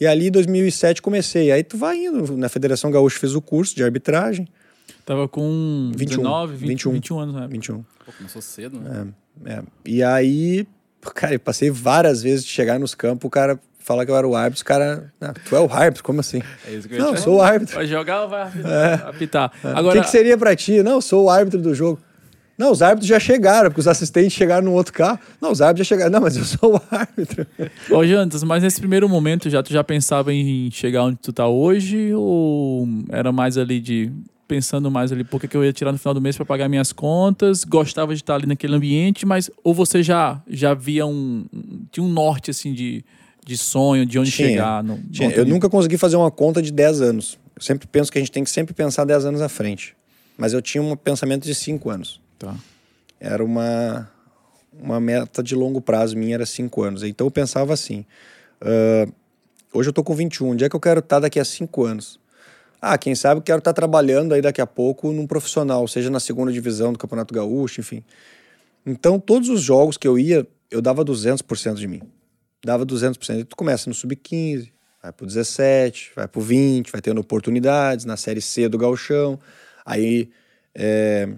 E ali, em 2007, comecei. Aí tu vai indo. Na Federação Gaúcha fiz o curso de arbitragem. Tava com 21, 19, 20, 21. 21 anos, né? 21. Pô, começou cedo, né? É. E aí, cara, eu passei várias vezes de chegar nos campos, o cara falar que eu era o árbitro, os cara, ah, tu é o árbitro, como assim? É isso que eu Não, sou o árbitro. Vai jogar ou vai apitar? apitar? O Agora, que, que seria pra ti? Não, eu sou o árbitro do jogo. Não, os árbitros já chegaram, porque os assistentes chegaram no outro carro. Não, os árbitros já chegaram. Não, mas eu sou o árbitro. Ô, Jantas, mas nesse primeiro momento já tu já pensava em chegar onde tu tá hoje ou era mais ali de pensando mais ali por que eu ia tirar no final do mês para pagar minhas contas, gostava de estar ali naquele ambiente, mas ou você já já via um tinha um norte assim de, de sonho, de onde Tinha, chegar, no, Tinha, eu nunca consegui fazer uma conta de 10 anos. Eu sempre penso que a gente tem que sempre pensar 10 anos à frente. Mas eu tinha um pensamento de 5 anos. Tá. Era uma, uma meta de longo prazo minha, era 5 anos. Então eu pensava assim: ah, hoje eu tô com 21, onde é que eu quero estar daqui a 5 anos? Ah, quem sabe eu quero estar trabalhando aí daqui a pouco num profissional, seja na segunda divisão do Campeonato Gaúcho, enfim. Então, todos os jogos que eu ia, eu dava 200% de mim. Dava 200%. E tu começa no sub-15, vai pro 17, vai pro 20, vai tendo oportunidades na Série C do Gauchão. Aí, é,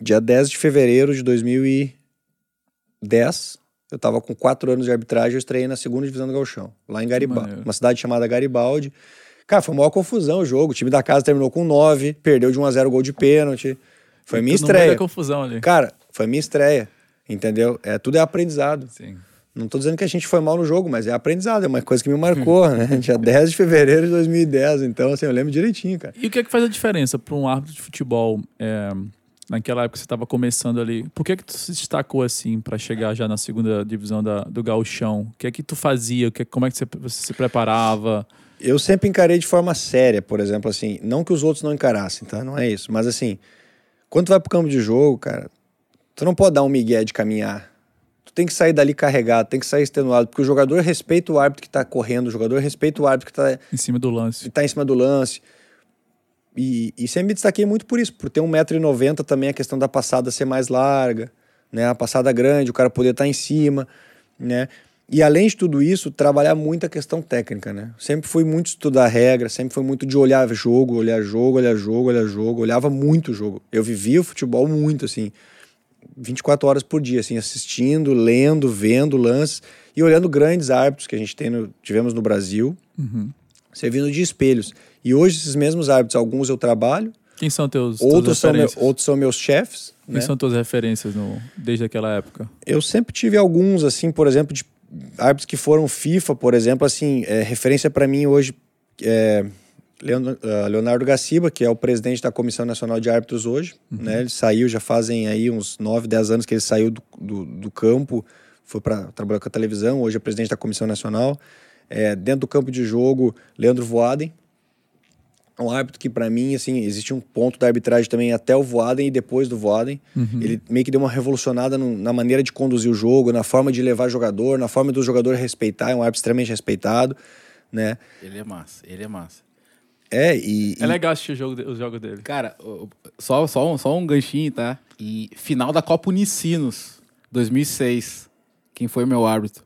dia 10 de fevereiro de 2010, eu tava com quatro anos de arbitragem, eu estreiei na segunda divisão do Galchão, lá em Garibaldi, uma cidade chamada Garibaldi. Cara, foi uma confusão o jogo. O time da casa terminou com 9, perdeu de 1 a 0 gol de pênalti. Foi minha estreia. confusão ali. Cara, foi minha estreia. Entendeu? É, tudo é aprendizado. Sim. Não tô dizendo que a gente foi mal no jogo, mas é aprendizado, é uma coisa que me marcou, né? Dia 10 de fevereiro de 2010, então assim, eu lembro direitinho, cara. E o que é que faz a diferença para um árbitro de futebol é, naquela época que você estava começando ali? Por que é que tu se destacou assim para chegar já na segunda divisão da, do gauchão? O que é que tu fazia? O que, como é que você, você se preparava? Eu sempre encarei de forma séria, por exemplo, assim, não que os outros não encarassem, tá? Não é isso, mas assim, quando tu vai pro campo de jogo, cara, tu não pode dar um migué de caminhar. Tu tem que sair dali carregado, tem que sair extenuado, porque o jogador respeita o árbitro que tá correndo, o jogador respeita o árbitro que tá Em cima do lance. que tá em cima do lance. E, e sempre me destaquei muito por isso, por ter 1,90m também, a questão da passada ser mais larga, né? A passada grande, o cara poder estar em cima, né? E além de tudo isso, trabalhar muito a questão técnica, né? Sempre fui muito estudar regra, sempre foi muito de olhar jogo, olhar jogo, olhar jogo, olhar jogo, olhava muito o jogo. Eu vivia o futebol muito, assim, 24 horas por dia, assim, assistindo, lendo, vendo lances e olhando grandes árbitros que a gente tem no- tivemos no Brasil, Uhum. servindo de espelhos. E hoje esses mesmos árbitros, alguns eu trabalho, Quem são teus, outros são, meu- outros são meus chefes. Quem né? são tuas referências no, desde aquela época? Eu sempre tive alguns, assim, por exemplo, de árbitros que foram FIFA, por exemplo, assim, é, referência para mim hoje é ah, Leonardo Gaciba, que é o presidente da Comissão Nacional de Árbitros hoje, né? Ele saiu, já fazem aí uns 9, 10 anos que ele saiu do, do, do campo, foi para trabalhar com a televisão, hoje é presidente da Comissão Nacional. É, dentro do campo de jogo, Leandro Voaden, um árbitro que para mim assim existe um ponto da arbitragem também até o Voaden e depois do Voaden ele meio que deu uma revolucionada no- na maneira de conduzir o jogo na forma de levar jogador na forma do jogador respeitar é um árbitro extremamente respeitado né Ele é massa, ele é massa. é e, É e- legal assistir o jogo os jogos dele. Cara, só, só, um, só um ganchinho, tá? E final da Copa Unicinos, 2006. Quem foi meu árbitro?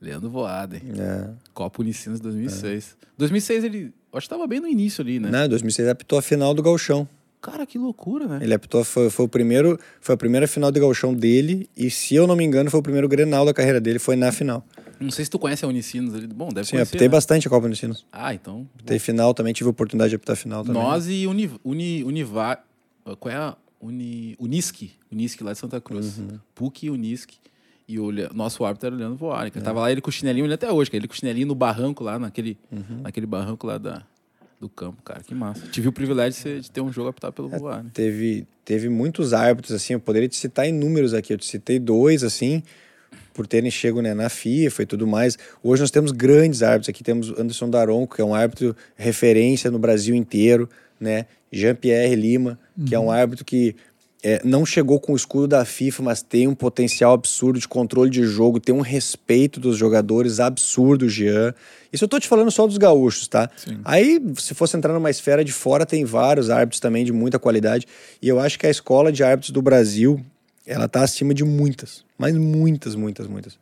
Leandro Voaden. é, Copa Unicinos 2006. 2006 ele, acho que tava bem no início ali, né? né, em 2006 apitou a final do Gauchão Cara, que loucura, né? ele apitou foi, foi o primeiro foi a primeira final do Gauchão dele e se eu não me engano foi o primeiro Grenal da carreira dele foi na final Não sei se tu conhece a Unicinos ali. Bom, deve sim conhecer, apitei né? bastante a Copa Ensino Ah, então. apitei final também tive a oportunidade de apitar a final também Nós e Uni, Uni, Univa, qual é a Uni, Unisc, Unisc lá de Santa Cruz. Uhum. PUC e Unisc. E o nosso árbitro era o Leandro Voari. Que Tava lá ele com o chinelinho, ele até hoje, cara, ele com o chinelinho no barranco lá, naquele, Uhum. naquele barranco lá da, do campo, cara. Que massa. Tive o privilégio de, ter um jogo apitado pelo Voari. teve, teve muitos árbitros, assim, eu poderia te citar inúmeros aqui, eu te citei dois, assim, por terem chego né, na FIFA e tudo mais. Hoje nós temos grandes árbitros, aqui temos Anderson Daronco, que é um árbitro referência no Brasil inteiro, né, Jean-Pierre Lima, que é um árbitro que é, não chegou com o escudo da FIFA, mas tem um potencial absurdo de controle de jogo, tem um respeito dos jogadores absurdo, Jean. Isso eu tô te falando só dos gaúchos, tá? Sim. Aí, se fosse entrar numa esfera de fora, tem vários árbitros também de muita qualidade. E eu acho que a escola de árbitros do Brasil, ela tá acima de muitas. Mas muitas, muitas, muitas.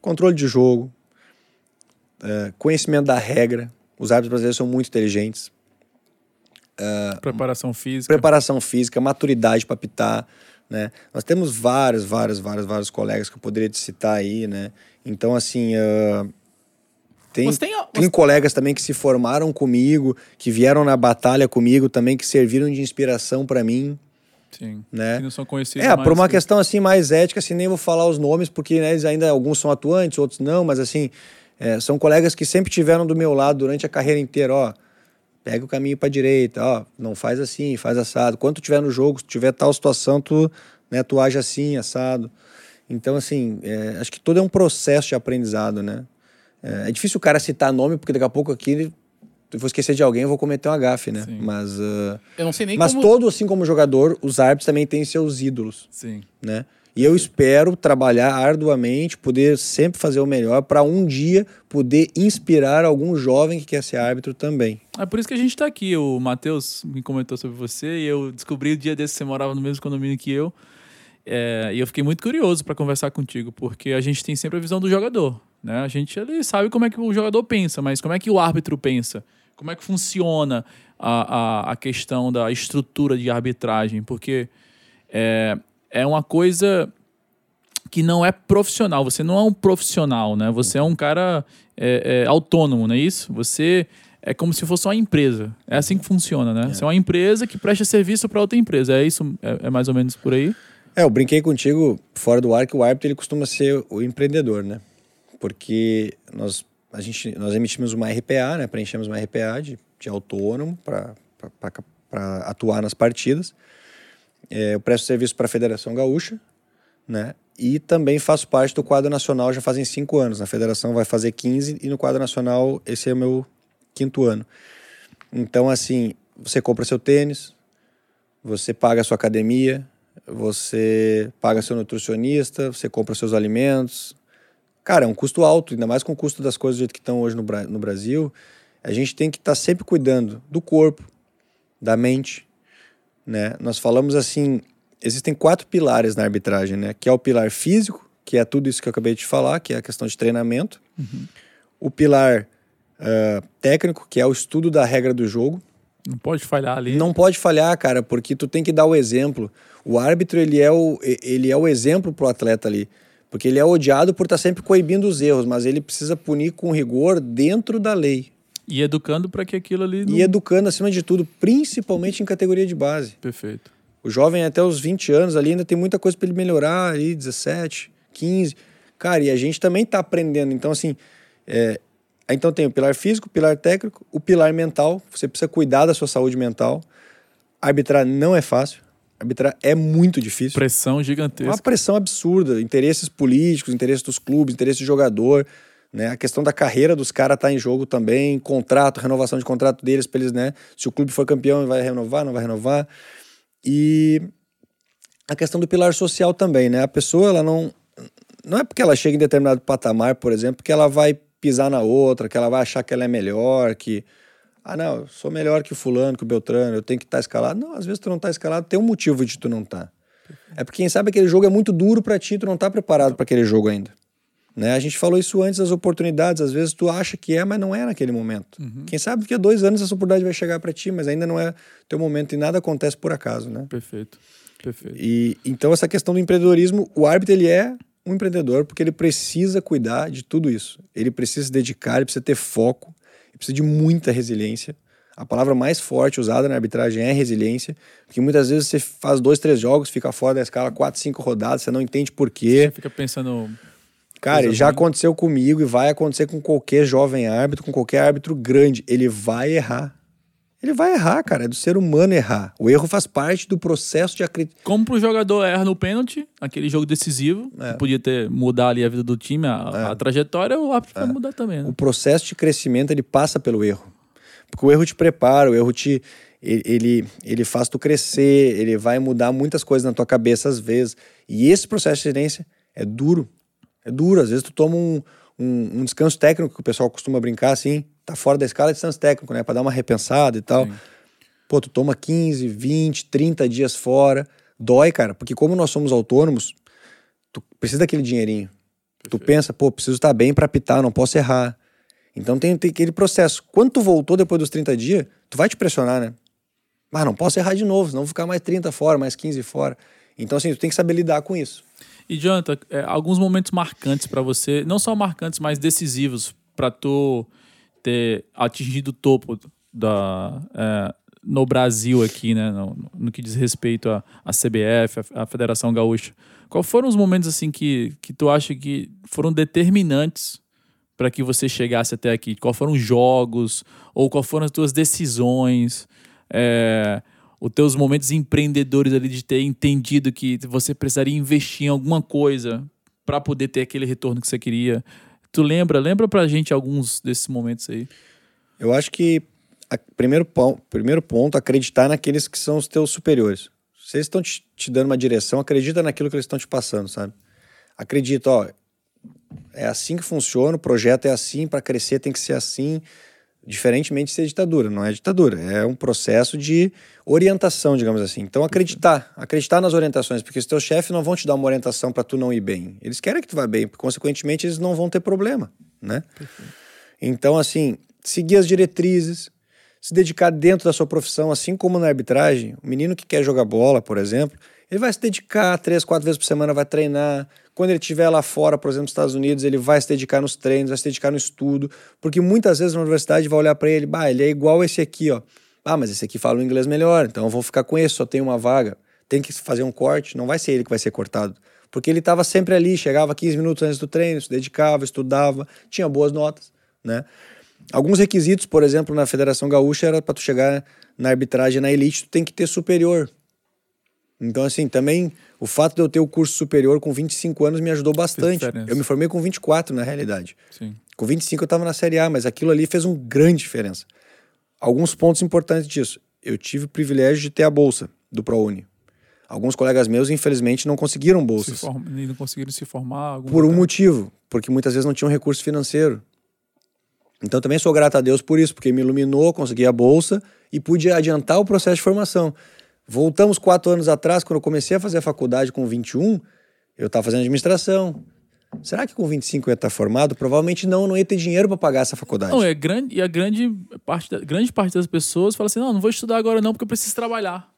Controle de jogo, é, conhecimento da regra. Os árbitros brasileiros são muito inteligentes. Preparação física. Preparação física, maturidade para pitar, né? Nós temos vários, vários, vários, vários colegas que eu poderia te citar aí, né? Então, assim, ah, tem, Você tem, tem colegas também que se formaram comigo, que vieram na batalha comigo também, que serviram de inspiração para mim, Sim. né? Não são conhecidos. É, por uma que- questão assim mais ética, assim, nem vou falar os nomes, porque né, eles ainda alguns são atuantes, outros não, mas assim, é, são colegas que sempre tiveram do meu lado durante a carreira inteira, ó. Pega o caminho para direita, ó, não faz assim, faz assado. Quando tu tiver no jogo, se tiver tal situação, tu, né, tu age assim, assado. Então, assim, é, acho que todo é um processo de aprendizado, né? É, é difícil o cara citar nome, porque daqui a pouco aqui eu vou esquecer de alguém, eu vou cometer uma gafe, né? Sim. Mas, ah, Eu não sei nem mas como... todo, assim como jogador, os árbitros também têm seus ídolos Sim. né? E eu espero trabalhar arduamente, poder sempre fazer o melhor para um dia poder inspirar algum jovem que quer ser árbitro também. É por isso que a gente tá aqui. O Matheus me comentou sobre você e eu descobri o dia desse que você morava no mesmo condomínio que eu. É, e eu fiquei muito curioso para conversar contigo, porque a gente tem sempre a visão do jogador. Né? A gente ali sabe como é que o jogador pensa, mas como é que o árbitro pensa? Como é que funciona a, a, a questão da estrutura de arbitragem? Porque é, é uma coisa que não é profissional. Você não é um profissional, né? Você é um cara é, é, autônomo, não é isso? Você é como se fosse uma empresa. É assim que funciona, né? É. Você é uma empresa que presta serviço para outra empresa. É isso? É, é, mais ou menos por aí? É, eu brinquei contigo fora do ar que o árbitro ele costuma ser o empreendedor, né? Porque nós, a gente, nós emitimos uma RPA, né? Preenchemos uma RPA de, de autônomo para atuar nas partidas. É, eu presto serviço para a Federação Gaúcha, né? E também faço parte do quadro nacional já fazem cinco anos. Na federação vai fazer 15 e no quadro nacional esse é o meu quinto ano. Então, assim, você compra seu tênis, você paga sua academia, você paga seu nutricionista, você compra seus alimentos. Cara, é um custo alto, ainda mais com o custo das coisas do jeito que estão hoje no, no Brasil. A gente tem que estar tá sempre cuidando do corpo, da mente, né? Nós falamos assim, existem quatro pilares na arbitragem, né? Que é o pilar físico, que é tudo isso que eu acabei de falar, que é a questão de treinamento. Uhum. O pilar uh, técnico, que é o estudo da regra do jogo. Não pode falhar ali. Não pode falhar, cara, porque tu tem que dar o exemplo. O árbitro, ele é o, ele é o exemplo pro atleta ali. Porque ele é odiado por estar tá sempre coibindo os erros, mas ele precisa punir com rigor dentro da lei. E educando para que aquilo ali. Não... E educando acima de tudo, principalmente em categoria de base. Perfeito. O jovem até os 20 anos ali ainda tem muita coisa para ele melhorar ali, 17, 15. Cara, e a gente também está aprendendo. Então, assim, é, então tem o pilar físico, o pilar técnico, o pilar mental. Você precisa cuidar da sua saúde mental. Arbitrar não é fácil. Arbitrar é muito difícil. Pressão gigantesca. Uma pressão absurda. Interesses políticos, interesses dos clubes, interesses do jogador. Né? A questão da carreira dos caras tá em jogo também. Contrato, renovação de contrato deles para eles, né? Se o clube for campeão, vai renovar, não vai renovar. E a questão do pilar social também, né? A pessoa, ela não. Não é porque ela chega em determinado patamar, por exemplo, que ela vai pisar na outra, que ela vai achar que ela é melhor, que. Ah, não, eu sou melhor que o fulano, que o Beltrano, eu tenho que estar tá escalado. Não, às vezes tu não tá escalado, tem um motivo de tu não. Tá. É porque quem sabe aquele jogo é muito duro para ti, tu não tá preparado para aquele jogo ainda. Né? A gente falou isso antes das oportunidades, às vezes tu acha que é, mas não é naquele momento. Uhum. Quem sabe daqui a dois anos essa oportunidade vai chegar para ti, mas ainda não é teu momento e nada acontece por acaso, né? Perfeito. Perfeito. E então essa questão do empreendedorismo, o árbitro ele é um empreendedor porque ele precisa cuidar de tudo isso. Ele precisa se dedicar, ele precisa ter foco, ele precisa de muita resiliência. A palavra mais forte usada na arbitragem é resiliência, porque muitas vezes você faz dois, três jogos, fica fora da escala, quatro, cinco rodadas, você não entende por quê. Você fica pensando. Cara, já aconteceu comigo e vai acontecer com qualquer jovem árbitro, com qualquer árbitro grande. Ele vai errar. Ele vai errar, cara. É do ser humano errar. O erro faz parte do processo de acreditar. Como pro jogador erra no pênalti, aquele jogo decisivo, é. que podia ter mudar ali a vida do time, a, é. a trajetória, o árbitro é. vai mudar também. Né? O processo de crescimento ele passa pelo erro. Porque o erro te prepara, o erro te. Ele, ele faz tu crescer, ele vai mudar muitas coisas na tua cabeça às vezes. E esse processo de gerência é duro. É duro. Às vezes tu toma um, um, um descanso técnico, que o pessoal costuma brincar assim tá fora da escala de descanso técnico, né? Para dar uma repensada e tal. Sim. Pô, tu toma 15, 20, 30 dias fora. Dói, cara, porque como nós somos autônomos, tu precisa daquele dinheirinho. Perfeito. Tu pensa, pô, preciso estar bem para apitar, não posso errar. Então tem, tem aquele processo. Quando tu voltou depois dos 30 dias, tu vai te pressionar, né? Mas ah, não posso errar de novo, senão vou ficar mais 30 fora, mais 15 fora. Então, assim, tu tem que saber lidar com isso. E, Jonathan, é, alguns momentos marcantes para você, não só marcantes, mas decisivos para tu ter atingido o topo da, é, no Brasil aqui, né, no, no que diz respeito à, à CBF, à, Federação Gaúcha. Quais foram os momentos assim que, que tu acha que foram determinantes para que você chegasse até aqui? Quais foram os jogos ou quais foram as tuas decisões? É, os teus momentos empreendedores ali de ter entendido que você precisaria investir em alguma coisa para poder ter aquele retorno que você queria. Tu lembra? Lembra pra gente alguns desses momentos aí. Eu acho que a, primeiro, primeiro ponto, acreditar naqueles que são os teus superiores. Se eles estão te, te, dando uma direção, acredita naquilo que eles estão te passando, sabe? Acredita, ó, é assim que funciona, o projeto é assim, para crescer tem que ser assim. Diferentemente de ser ditadura, não é ditadura, é um processo de orientação, digamos assim. Então acreditar, acreditar nas orientações, porque os teus chefes não vão te dar uma orientação para tu não ir bem. Eles querem que tu vá bem, consequentemente eles não vão ter problema, né? Então assim, seguir as diretrizes, se dedicar dentro da sua profissão, assim como na arbitragem, o menino que quer jogar bola, por exemplo, Ele vai se dedicar três, quatro vezes por semana, vai treinar. Quando ele estiver lá fora, por exemplo, nos Estados Unidos, ele vai se dedicar nos treinos, vai se dedicar no estudo, porque muitas vezes na universidade vai olhar para ele, bah, ele é igual esse aqui, ó. Ah, mas esse aqui fala o inglês melhor, então eu vou ficar com esse, só tem uma vaga. Tem que fazer um corte, não vai ser ele que vai ser cortado. Porque ele estava sempre ali, chegava 15 minutos antes do treino, se dedicava, estudava, tinha boas notas, né? Alguns requisitos, por exemplo, na Federação Gaúcha era para tu chegar na arbitragem na elite, tu tem que ter superior. Então, assim, também o fato de eu ter o curso superior com 25 anos me ajudou bastante. Eu me formei com 24, na realidade. Sim. Com 25 eu estava na Série A, mas aquilo ali fez uma grande diferença. Alguns pontos importantes disso. Eu tive o privilégio de ter a bolsa do ProUni. Alguns colegas meus, infelizmente, não conseguiram bolsas. Se form... Não conseguiram se formar. Por um tempo. motivo, porque muitas vezes não tinham recurso financeiro. Então também sou grato a Deus por isso, porque me iluminou, consegui a bolsa e pude adiantar o processo de formação. Voltamos quatro anos atrás, quando eu comecei a fazer a faculdade com 21, eu estava fazendo administração. Será que com 25 eu ia estar formado? Provavelmente não, não ia ter dinheiro para pagar essa faculdade. Não, é grande, e a grande parte, da, grande parte das pessoas fala assim: não, não vou estudar agora não, porque eu preciso trabalhar.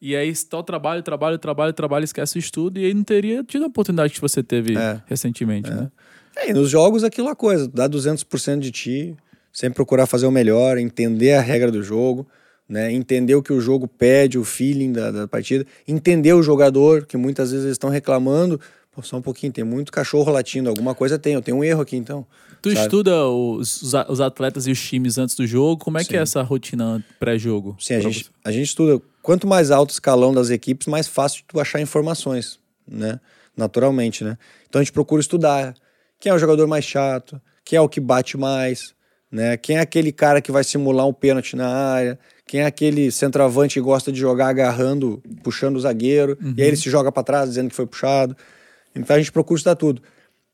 E aí, só trabalho, trabalho, trabalho, trabalho, esquece o estudo, e aí não teria tido a oportunidade que você teve é, recentemente, é. né? É, e nos jogos aquilo é coisa, dá 200% de ti, sempre procurar fazer o melhor, entender a regra do jogo, né? entender o que o jogo pede, o feeling da, da partida, entender o jogador, que muitas vezes eles estão reclamando, Pô, só um pouquinho, tem muito cachorro latindo, alguma coisa tem, eu tenho um erro aqui então. Tu sabe? estuda os, os atletas e os times antes do jogo, como é Sim. que é essa rotina pré-jogo? Sim, a gente, a gente estuda, quanto mais alto o escalão das equipes, mais fácil tu achar informações, né? Naturalmente, né? Então a gente procura estudar quem é o jogador mais chato, quem é o que bate mais, né? Quem é aquele cara que vai simular um pênalti na área, quem é aquele centroavante que gosta de jogar agarrando, puxando o zagueiro, uhum. e aí ele se joga para trás dizendo que foi puxado. Então a gente procura estudar tudo.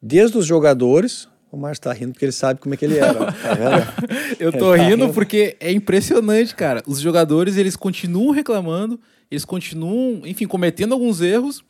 Desde os jogadores, o Márcio tá rindo porque ele sabe como é que ele era. Tá Eu tô tá rindo porque é impressionante, cara. Os jogadores, eles continuam reclamando, eles continuam, enfim, cometendo alguns erros,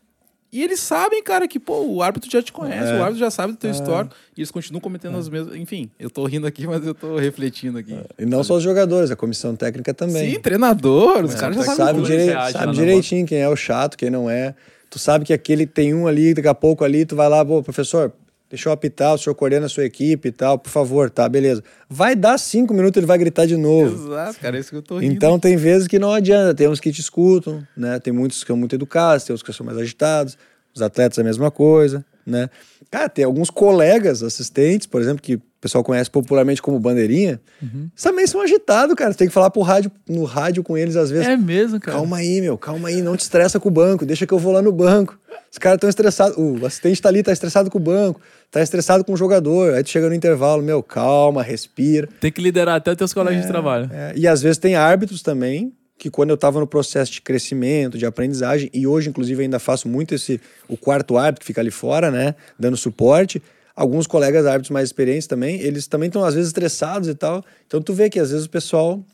e eles sabem, cara, que, pô, o árbitro já te conhece, é. o árbitro já sabe do teu é. histórico, e eles continuam cometendo é. as mesmas. Enfim, eu tô rindo aqui, mas eu tô refletindo aqui. É. E não só os jogadores, a comissão técnica também. Sim, treinador, os é, caras já sabem sabe, direi sabe direitinho quem é o chato, quem não é. Tu sabe que aquele tem um ali, daqui a pouco ali, tu vai lá, pô, professor, deixa eu apitar, o senhor coordena a sua equipe e tal, por favor, tá, beleza. Vai dar cinco minutos, ele vai gritar de novo. Exato, cara, é isso que eu tô rindo. Então tem vezes que não adianta, tem uns que te escutam, né? Tem muitos que são muito educados, tem uns que são mais agitados. Os atletas a mesma coisa, né? Cara, tem alguns colegas assistentes, por exemplo, que o pessoal conhece popularmente como bandeirinha, uhum. também são agitados, cara. Você tem que falar pro rádio, no rádio com eles às vezes. É mesmo, cara. Calma aí, meu, calma aí, não te estressa com o banco, deixa que eu vou lá no banco. Os caras estão estressados, o assistente tá ali, tá estressado com o banco, tá estressado com o jogador. Aí tu chega no intervalo, meu, calma, respira. Tem que liderar até teus colegas é, de trabalho. É. E às vezes tem árbitros também que quando eu estava no processo de crescimento, de aprendizagem, e hoje, inclusive, ainda faço muito esse o quarto árbitro que fica ali fora, né? Dando suporte. Alguns colegas árbitros mais experientes também, eles também estão às vezes estressados e tal. Então tu vê que às vezes o pessoal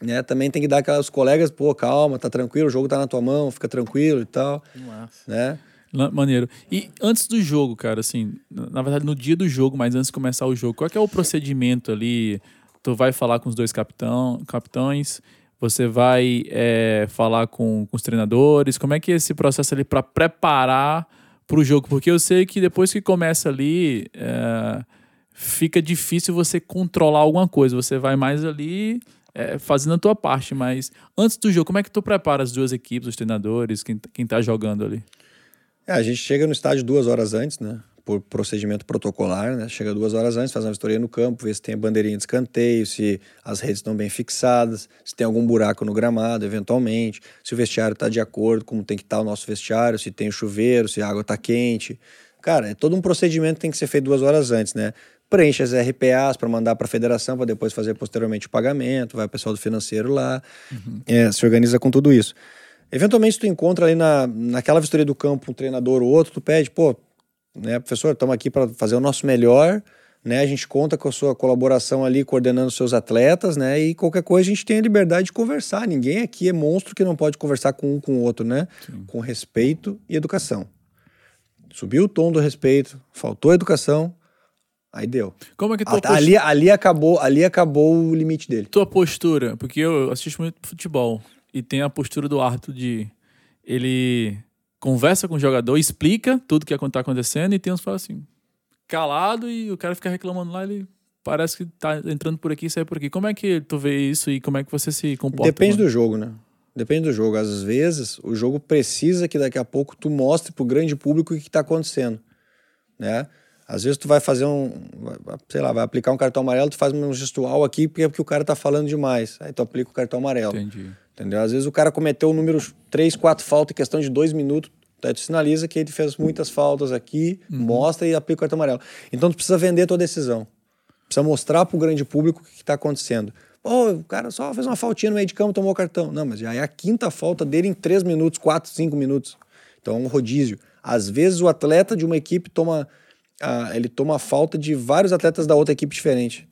né, também tem que dar aquelas colegas, pô, calma, tá tranquilo, o jogo tá na tua mão, fica tranquilo e tal. Nossa. Né? Maneiro. E antes do jogo, cara, assim, na verdade no dia do jogo, mas antes de começar o jogo, qual é, é o procedimento ali? Tu vai falar com os dois capitão, capitães, você vai é, falar com, com, os treinadores? Como é que é esse processo ali para preparar para o jogo? Porque eu sei que depois que começa ali, é, fica difícil você controlar alguma coisa. Você vai mais ali é, fazendo a tua parte. Mas antes do jogo, como é que tu prepara as duas equipes, os treinadores, quem, quem tá jogando ali? É, a gente chega no estádio duas horas antes, né? Por procedimento protocolar, né? Chega duas horas antes, faz uma vistoria no campo, vê se tem a bandeirinha de escanteio, se as redes estão bem fixadas, se tem algum buraco no gramado, eventualmente, se o vestiário está de acordo, como tem que estar tá o nosso vestiário, se tem chuveiro, se a água está quente. Cara, é todo um procedimento que tem que ser feito duas horas antes, né? Preenche as RPAs para mandar para a federação, para depois fazer posteriormente o pagamento, vai o pessoal do financeiro lá, uhum. é, se organiza com tudo isso. Eventualmente, tu encontra ali na, naquela vistoria do campo um treinador ou outro, tu pede, pô, né, professor, estamos aqui para fazer o nosso melhor, né? A gente conta com a sua colaboração ali, coordenando seus atletas, né? E qualquer coisa a gente tem a liberdade de conversar. Ninguém aqui é monstro que não pode conversar com um com o outro, né? Sim. Com respeito e educação. Subiu o tom do respeito, faltou educação, aí deu. Como é que tua postura... ali, ali acabou, ali acabou o limite dele. Tua postura, porque eu assisto muito futebol e tem a postura do árbitro de ele conversa com o jogador, explica tudo que está acontecendo e tem uns que falam assim, calado e o cara fica reclamando lá, ele parece que tá entrando por aqui e sai por aqui. Como é que tu vê isso e como é que você se comporta? Depende do jogo, né? Depende do jogo. Às vezes, o jogo precisa que daqui a pouco tu mostre pro grande público o que está acontecendo, né? Às vezes tu vai fazer um, sei lá, vai aplicar um cartão amarelo, tu faz um gestual aqui porque, é porque o cara tá falando demais. Aí tu aplica o cartão amarelo. Entendi. Entendeu? Às vezes o cara cometeu o número 3, 4 faltas em questão de dois minutos. Aí tu sinaliza que ele fez muitas faltas aqui, uhum. mostra e aplica o cartão amarelo. Então tu precisa vender a tua decisão. Precisa mostrar pro grande público o que está acontecendo. Pô, o cara só fez uma faltinha no meio de campo tomou o cartão. Não, mas já é a quinta falta dele em três minutos, quatro, cinco minutos. Então é um rodízio. Às vezes o atleta de uma equipe toma, uh, ele toma falta de vários atletas da outra equipe diferente.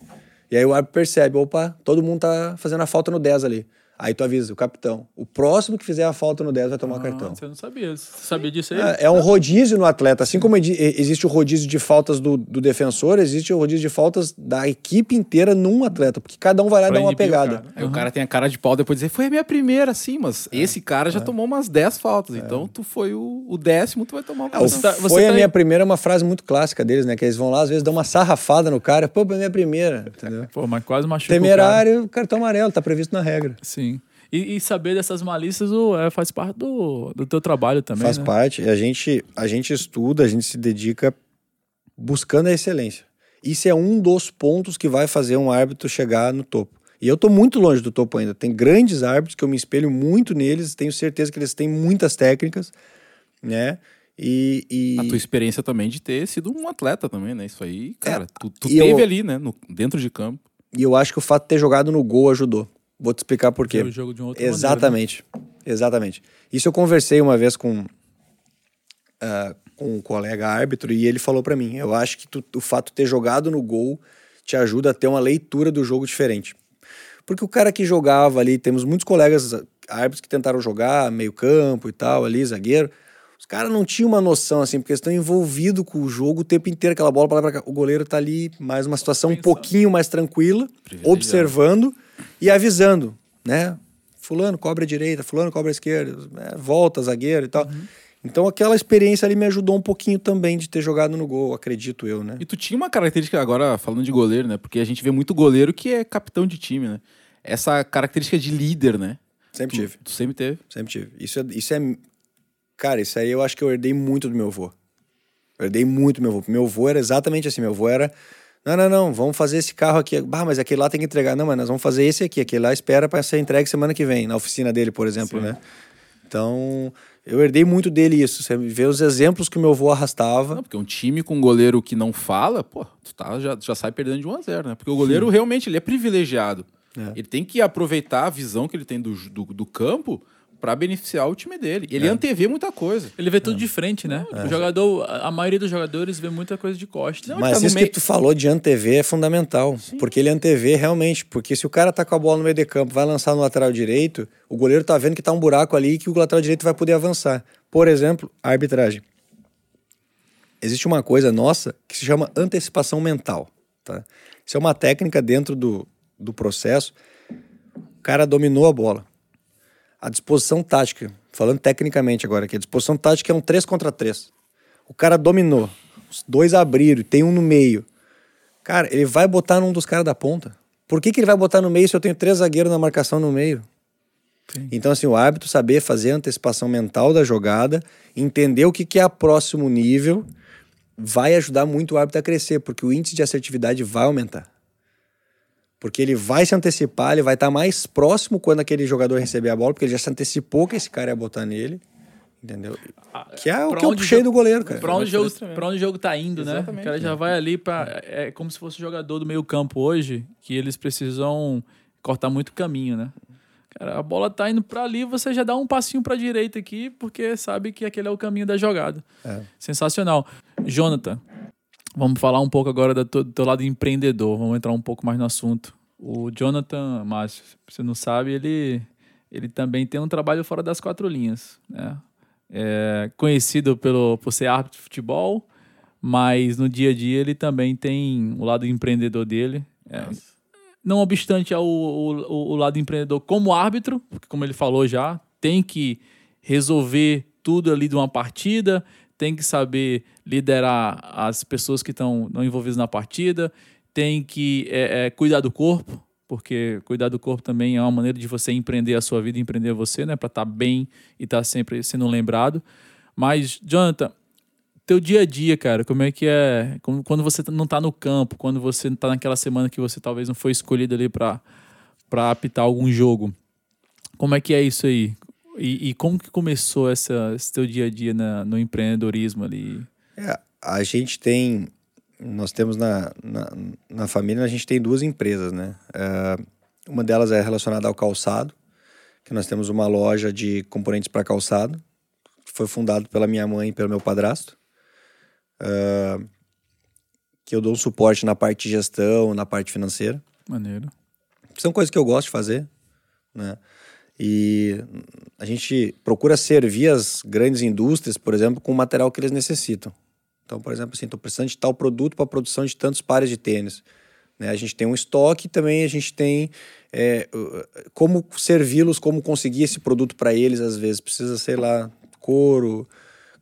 E aí o árbitro percebe, opa, todo mundo tá fazendo a falta no 10 ali. Aí tu avisa o capitão. O próximo que fizer a falta no 10 vai tomar ah, cartão. Você não sabia. Você sabia disso aí? É, é um rodízio no atleta. Assim como existe o rodízio de faltas do, do, defensor, existe o rodízio de faltas da equipe inteira num atleta. Porque cada um vai lá pra dar uma pegada. O cara. Aí uhum. o cara tem a cara de pau depois de dizer, foi a minha primeira, sim, mas é, esse cara já é. tomou umas 10 faltas. Então tu foi o, o, décimo, tu vai tomar uma é, você tá, você Foi tá a minha primeira, uma frase muito clássica deles, né? Que eles vão lá, às vezes, dão uma sarrafada no cara. Pô, foi a minha primeira. Entendeu? Pô, mas quase machucou Temerário, cartão amarelo, tá previsto na regra. Sim. E, e saber dessas malícias é, faz parte do, do teu trabalho também. Faz né? parte. A gente, a gente estuda, a gente se dedica buscando a excelência. Isso é um dos pontos que vai fazer um árbitro chegar no topo. E eu estou muito longe do topo ainda. Tem grandes árbitros que eu me espelho muito neles, tenho certeza que eles têm muitas técnicas, né? E, e... A tua experiência também de ter sido um atleta também, né? Isso aí, cara, é, tu, tu teve eu... ali, né? No, dentro de campo. E eu acho que o fato de ter jogado no gol ajudou. Vou te explicar por quê. Um Exatamente. Maneira, né? Exatamente. Isso eu conversei uma vez com, uh, com um colega árbitro e ele falou para mim: eu acho que tu, o fato de ter jogado no gol te ajuda a ter uma leitura do jogo diferente. Porque o cara que jogava ali, temos muitos colegas árbitros que tentaram jogar meio-campo e tal, ali, zagueiro. Os caras não tinham uma noção, assim, porque eles estão envolvidos com o jogo o tempo inteiro, aquela bola pra cá. O goleiro tá ali, mais uma situação um pouquinho mais tranquila, observando e avisando, né? Fulano cobra a direita, fulano cobra a esquerda, né? volta, zagueiro e tal. Uhum. Então aquela experiência ali me ajudou um pouquinho também de ter jogado no gol, acredito eu, né? E tu tinha uma característica agora, falando de goleiro, né? Porque a gente vê muito goleiro que é capitão de time, né? Essa característica de líder, né? Sempre tu, tive. Tu sempre teve? Sempre tive. Isso é, isso é. Cara, isso aí eu acho que eu herdei muito do meu avô. Eu herdei muito do meu avô. Meu avô era exatamente assim. Meu avô era não, não, não, vamos fazer esse carro aqui. Bah, mas aquele lá tem que entregar. Não, mas nós vamos fazer esse aqui. Aquele lá espera para ser entregue semana que vem, na oficina dele, por exemplo, Sim. né? Então, eu herdei muito dele isso. Você vê os exemplos que o meu avô arrastava. Não, porque um time com um goleiro que não fala, pô, tu tá, já, já sai perdendo de 1 a 0 né? Porque o goleiro Sim. realmente ele é privilegiado. É. Ele tem que aproveitar a visão que ele tem do, do, do campo para beneficiar o time dele. Ele é. antevê muita coisa. Ele vê tudo é. de frente, né? É. O jogador, a maioria dos jogadores vê muita coisa de costas. Não, Mas tá isso meio... que tu falou de antever é fundamental, Sim. porque ele antevê realmente, porque se o cara tá com a bola no meio de campo, vai lançar no lateral direito, o goleiro tá vendo que tá um buraco ali e que o lateral direito vai poder avançar. Por exemplo, a arbitragem. Existe uma coisa nossa que se chama antecipação mental, tá? Isso é uma técnica dentro do, do processo. O cara dominou a bola a disposição tática, falando tecnicamente agora aqui, a disposição tática é um 3 contra 3. O cara dominou, os dois abriram, tem um no meio. Cara, ele vai botar num dos caras da ponta. Por que, que ele vai botar no meio se eu tenho três zagueiros na marcação no meio? Sim. Então, assim, o hábito saber fazer a antecipação mental da jogada, entender o que, que é a próximo nível, vai ajudar muito o hábito a crescer, porque o índice de assertividade vai aumentar. Porque ele vai se antecipar, ele vai estar mais próximo quando aquele jogador receber a bola, porque ele já se antecipou que esse cara ia botar nele. Entendeu? Ah, que é o que eu puxei do goleiro, cara. Pra onde, jogo, pra onde o jogo tá indo, né? Exatamente, né? O cara já vai ali para É como se fosse jogador do meio campo hoje, que eles precisam cortar muito caminho, né? Cara, a bola tá indo para ali, você já dá um passinho para direita aqui, porque sabe que aquele é o caminho da jogada. É. Sensacional. Jonathan, Vamos falar um pouco agora do teu, do teu lado empreendedor. Vamos entrar um pouco mais no assunto. O Jonathan Márcio, você não sabe, ele, ele também tem um trabalho fora das quatro linhas. Né? É conhecido pelo, por ser árbitro de futebol, mas no dia a dia ele também tem o lado empreendedor dele. É, não obstante ao, o, o lado empreendedor como árbitro, porque como ele falou já, tem que resolver tudo ali de uma partida, tem que saber liderar as pessoas que estão envolvidas na partida, tem que é, é, cuidar do corpo, porque cuidar do corpo também é uma maneira de você empreender a sua vida, empreender você, né, para estar tá bem e estar tá sempre sendo lembrado. Mas, Jonathan, teu dia a dia, cara, como é que é? Quando você não tá no campo, quando você tá naquela semana que você talvez não foi escolhido ali para para apitar algum jogo. Como é que é isso aí? E, e como que começou essa, esse teu dia a dia na, no empreendedorismo ali? É, a gente tem, nós temos na, na, na, família, a gente tem duas empresas, né? É, uma delas é relacionada ao calçado, que nós temos uma loja de componentes para calçado, que foi fundado pela minha mãe e pelo meu padrasto. Uh, que eu dou um suporte na parte de gestão, na parte financeira. Maneiro. São coisas que eu gosto de fazer, né? E a gente procura servir as grandes indústrias, por exemplo, com o material que eles necessitam. Então, por exemplo, assim, estou precisando de tal produto para a produção de tantos pares de tênis. Né? A gente tem um estoque e também a gente tem é, como servi-los, como conseguir esse produto para eles, às vezes. Precisa, sei lá, couro,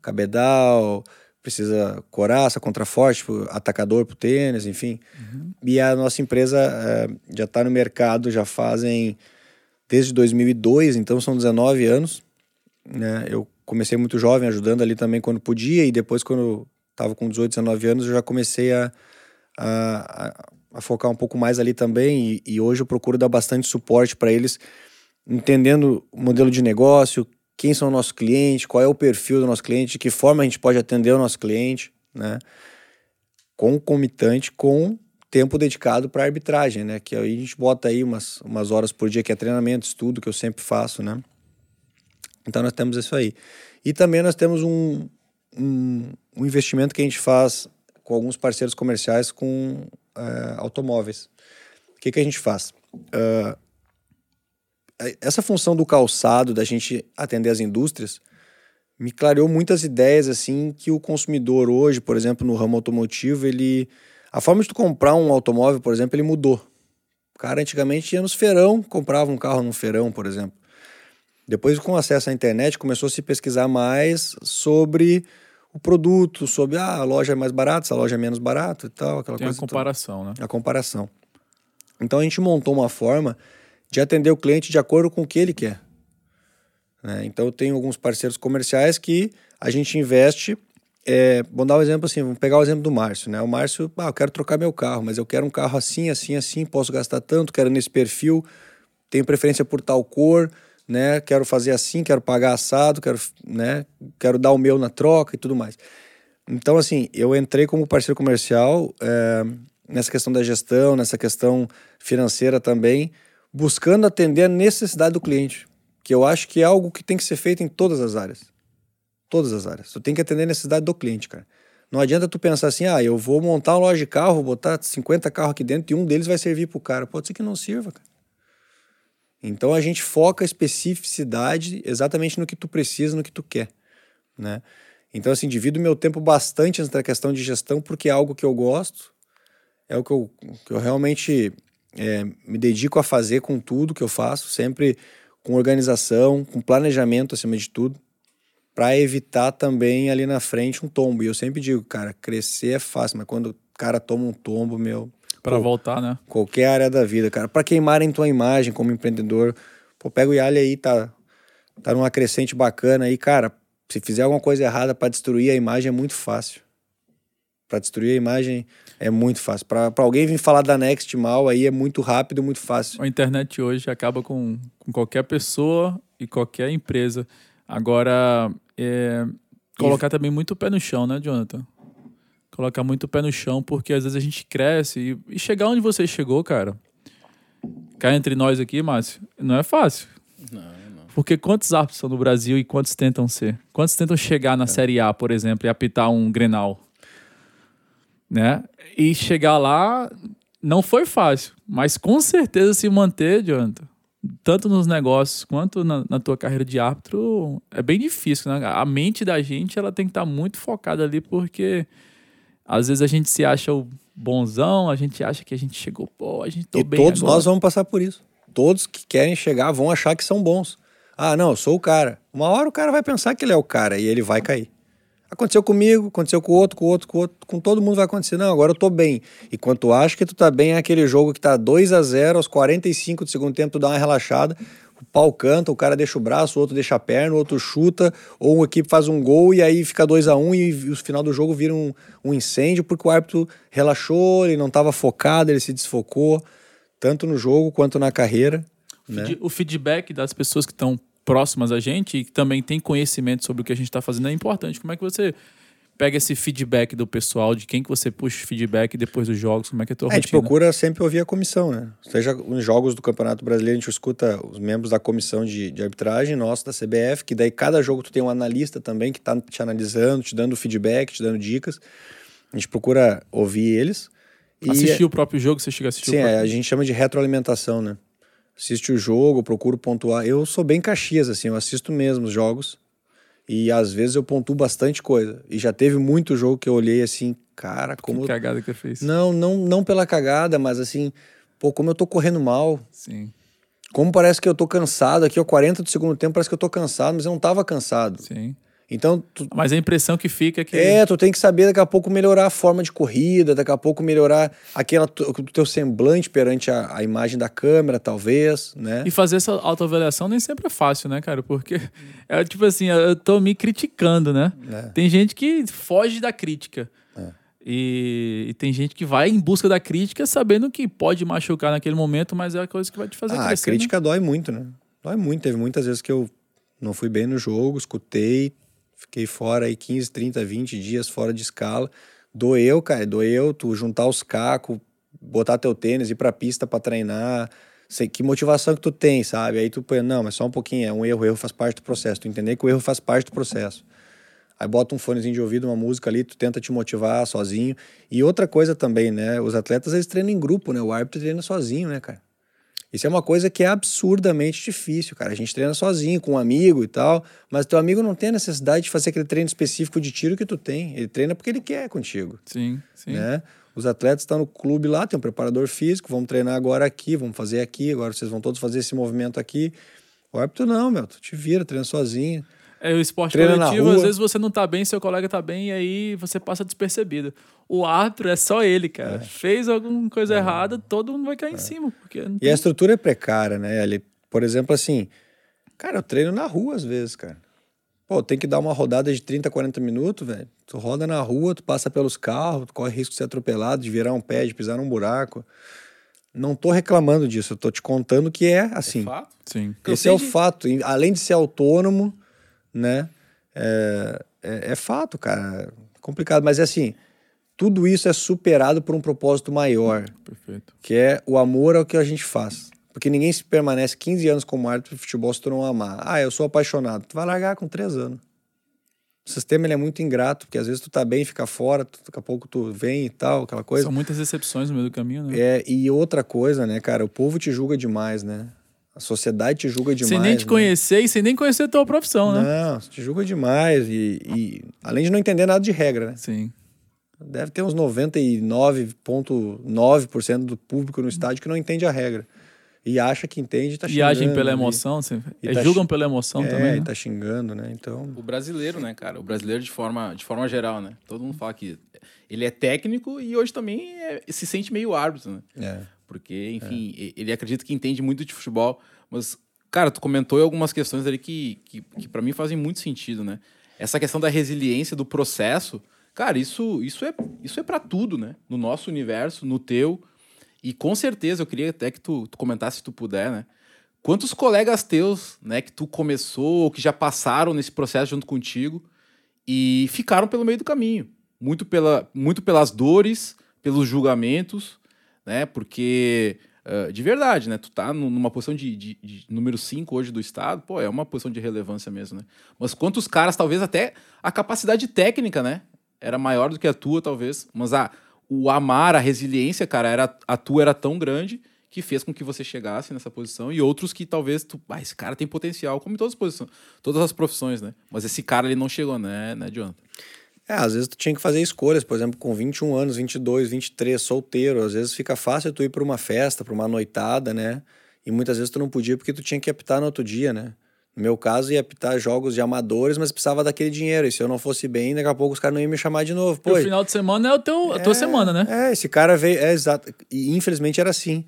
cabedal, precisa coraça, contraforte, tipo, atacador para o tênis, enfim. Uhum. E a nossa empresa é, já está no mercado, já fazem desde 2002, então são 19 anos. Né? Eu comecei muito jovem, ajudando ali também quando podia, e depois, quando estava com 18, 19 anos, eu já comecei a, a, a focar um pouco mais ali também. E, e hoje eu procuro dar bastante suporte para eles, entendendo o modelo de negócio, quem são o nosso cliente, qual é o perfil do nosso cliente, de que forma a gente pode atender o nosso cliente, né? Concomitante com tempo dedicado para arbitragem, né? Que aí a gente bota aí umas, umas horas por dia, que é treinamento, estudo, que eu sempre faço, né? Então nós temos isso aí. E também nós temos um, um, um investimento que a gente faz com alguns parceiros comerciais com uh, automóveis. O que, que a gente faz? Uh, essa função do calçado, da gente atender as indústrias, me clareou muitas ideias assim que o consumidor hoje, por exemplo, no ramo automotivo, ele a forma de tu comprar um automóvel, por exemplo, ele mudou. O cara antigamente ia nos feirão, comprava um carro no feirão, por exemplo. Depois, com acesso à internet, começou a se pesquisar mais sobre o produto, sobre ah, a loja é mais barata, essa loja é menos barata e tal, aquela Tem coisa. a comparação, né? A comparação. Então a gente montou uma forma de atender o cliente de acordo com o que ele quer. Né? Então eu tenho alguns parceiros comerciais que a gente investe. É, vamos dar um exemplo assim, vamos pegar o exemplo do Márcio, né? O Márcio, ah, eu quero trocar meu carro, mas eu quero um carro assim, assim, assim, posso gastar tanto, quero nesse perfil, tenho preferência por tal cor, né? Quero fazer assim, quero pagar assado, quero, né? Quero dar o meu na troca e tudo mais. Então, assim, eu entrei como parceiro comercial é, nessa questão da gestão, nessa questão financeira também, buscando atender a necessidade do cliente, que eu acho que é algo que tem que ser feito em todas as áreas. Todas as áreas. Tu tem que atender a necessidade do cliente, cara. Não adianta tu pensar assim, ah, eu vou montar uma loja de carro, botar 50 carros aqui dentro e um deles vai servir pro cara. Pode ser que não sirva, cara. Então a gente foca a especificidade exatamente no que tu precisa, no que tu quer, né? Então assim, divido meu tempo bastante nessa questão de gestão porque é algo que eu gosto, é o que eu, que eu realmente é, me dedico a fazer com tudo que eu faço, sempre com organização, com planejamento acima de tudo, para evitar também ali na frente um tombo. E eu sempre digo, cara, crescer é fácil, mas quando o cara toma um tombo, meu. Para voltar, né? Qualquer área da vida, cara. Para queimarem tua imagem como empreendedor, pô, pega o Yali aí, tá, tá numa crescente bacana aí, cara. Se fizer alguma coisa errada para destruir a imagem é muito fácil. Para destruir a imagem é muito fácil. Para alguém vir falar da Next mal, aí é muito rápido, muito fácil. A internet hoje acaba com, com qualquer pessoa e qualquer empresa. Agora, é, colocar também muito o pé no chão, né, Jonathan? Colocar muito o pé no chão, porque às vezes a gente cresce e, e chegar onde você chegou, cara. Cá entre nós aqui, Márcio, não é fácil. Não, não. Porque quantos árbitros são no Brasil e quantos tentam ser? Quantos tentam chegar na é. Série A, por exemplo, e apitar um Grenal? né? E chegar lá não foi fácil, mas com certeza se manter, Jonathan, tanto nos negócios quanto na, na, tua carreira de árbitro, é bem difícil, né? A mente da gente, ela tem que estar tá muito focada ali, porque às vezes a gente se acha o bonzão, a gente acha que a gente chegou, pô, a gente tô e bem todos agora. nós vamos passar por isso. Todos que querem chegar vão achar que são bons. Ah, não, eu sou o cara. Uma hora o cara vai pensar que ele é o cara e ele vai cair. Aconteceu comigo, aconteceu com o outro, com o outro, com o outro, com todo mundo vai acontecer. Não, agora eu tô bem. E quando tu acha que tu tá bem, é aquele jogo que tá 2 a 0 aos 45 do segundo tempo, tu dá uma relaxada, o pau canta, o cara deixa o braço, o outro deixa a perna, o outro chuta, ou uma equipe faz um gol e aí fica 2 a 1 um, e o final do jogo vira um, um incêndio porque o árbitro relaxou, ele não estava focado, ele se desfocou, tanto no jogo quanto na carreira. Né? O feedback das pessoas que estão próximas a gente e que também tem conhecimento sobre o que a gente está fazendo é importante. Como é que você pega esse feedback do pessoal, de quem que você puxa feedback depois dos jogos, como é que é a tua A gente procura sempre ouvir a comissão, né? Seja nos jogos do Campeonato Brasileiro, a gente escuta os membros da comissão de, de arbitragem nossa, da CBF, que daí cada jogo tu tem um analista também que está te analisando, te dando feedback, te dando dicas. A gente procura ouvir eles. E assistir o próprio jogo, você chega a assistir Sim, o próprio... a gente chama de retroalimentação, né? Assiste o jogo, procuro pontuar. Eu sou bem Caxias, assim, eu assisto mesmo os jogos. E às vezes eu pontuo bastante coisa. E já teve muito jogo que eu olhei assim, cara, como. Que cagada que eu fiz. Não, não, não pela cagada, mas assim, pô, como eu tô correndo mal. Sim. Como parece que eu tô cansado aqui, ó, 40 do segundo tempo, parece que eu tô cansado, mas eu não tava cansado. Sim. Então, tu... Mas a impressão que fica é que. É, tu tem que saber daqui a pouco melhorar a forma de corrida, daqui a pouco melhorar aquela o teu semblante perante a, a, imagem da câmera, talvez, né? E fazer essa autoavaliação nem sempre é fácil, né, cara? Porque é tipo assim, eu tô me criticando, né? É. Tem gente que foge da crítica. É. E, e, tem gente que vai em busca da crítica sabendo que pode machucar naquele momento, mas é a coisa que vai te fazer ah, crescer. A crítica né? dói muito, né? Dói muito. Teve muitas vezes que eu não fui bem no jogo, escutei, Fiquei fora aí 15, 30, 20 dias fora de escala. Doeu, cara, doeu tu juntar os cacos, botar teu tênis, ir pra pista para treinar. Sei que motivação que tu tem, sabe? Aí tu põe, não, mas só um pouquinho, é um erro, erro faz parte do processo. Tu entender que o erro faz parte do processo. Aí bota um fonezinho de ouvido, uma música ali, tu tenta te motivar sozinho. E outra coisa também, né? Os atletas eles treinam em grupo, né? O árbitro treina sozinho, né, cara? Isso é uma coisa que é absurdamente difícil, cara. A gente treina sozinho, com um amigo e tal, mas teu amigo não tem a necessidade de fazer aquele treino específico de tiro que tu tem. Ele treina porque ele quer contigo. Sim, sim. Né? Os atletas estão no clube lá, tem um preparador físico, vamos treinar agora aqui, vamos fazer aqui, agora vocês vão todos fazer esse movimento aqui. O árbitro não, meu, tu te vira, treina sozinho. É, o esporte Treina coletivo, às vezes você não tá bem, seu colega tá bem, e aí você passa despercebido. O árbitro é só ele, cara. É. Fez alguma coisa é. errada, todo mundo vai cair é. em cima. Porque E a estrutura é precária, né? Ele, por exemplo, assim, cara, eu treino na rua às vezes, cara. Pô, tem que dar uma rodada de 30, 40 minutos, velho. Tu roda na rua, tu passa pelos carros, tu corre risco de ser atropelado, de virar um pé, de pisar num buraco. Não tô reclamando disso, eu tô te contando que é assim. É fato? Sim. Esse é o fato. Além de ser autônomo, né? É, é, é fato, cara. Complicado, mas é assim, tudo isso é superado por um propósito maior. Perfeito. Que é o amor ao que a gente faz. Porque ninguém se permanece 15 anos como árbitro de futebol se tu não amar. Ah, eu sou apaixonado. Tu vai largar com 3 anos. O sistema ele é muito ingrato, porque às vezes tu tá bem, fica fora, tu, daqui a pouco tu vem e tal, aquela coisa. São muitas exceções no meio do caminho, né? É, e outra coisa, né, cara, o povo te julga demais, né? A sociedade te julga demais. Sem nem te né? conhecer e sem nem conhecer a tua profissão, né? Não, te julga demais. E, e, além de não entender nada de regra, né? Sim. Deve ter uns 99,9% do público no estádio que não entende a regra. E acha que entende e tá xingando. E agem pela emoção, assim, e é, tá julgam pela emoção é, também. É, né? e tá xingando, né? Então. O brasileiro, né, cara? O brasileiro de forma, de forma geral, né? Todo mundo fala que ele é técnico e hoje também é, se sente meio árbitro, né? É. Porque, enfim, é. ele acredita que entende muito de futebol, mas, cara, tu comentou algumas questões ali que, que, que para mim fazem muito sentido, né? Essa questão da resiliência, do processo, cara, isso, isso é, isso é para tudo, né? No nosso universo, no teu. E com certeza, eu queria até que tu, tu comentasse, se tu puder, né? Quantos colegas teus, né, que tu começou, que já passaram nesse processo junto contigo e ficaram pelo meio do caminho? Muito, pela, muito pelas dores, pelos julgamentos, né? Porque, uh, de verdade, né? Tu tá numa posição de, de, de número 5 hoje do Estado, pô, é uma posição de relevância mesmo, né? Mas quantos caras, talvez até a capacidade técnica, né? Era maior do que a tua, talvez. Mas a, o amar, a resiliência, cara, era, a tua era tão grande que fez com que você chegasse nessa posição e outros que talvez tu, ah, esse cara tem potencial, como em todas as posições, todas as profissões, né? Mas esse cara ele não chegou, né, né, Jonathan? É, às vezes tu tinha que fazer escolhas, por exemplo, com 21 anos, 22, 23, solteiro, às vezes fica fácil tu ir para uma festa, para uma noitada, né? E muitas vezes tu não podia porque tu tinha que apitar no outro dia, né? No meu caso, ia apitar jogos de amadores, mas precisava daquele dinheiro. E se eu não fosse bem, daqui a pouco os caras não iam me chamar de novo. Pô, o final de semana é o teu, a tua semana, né? É, esse cara veio. É, exato. E infelizmente era assim.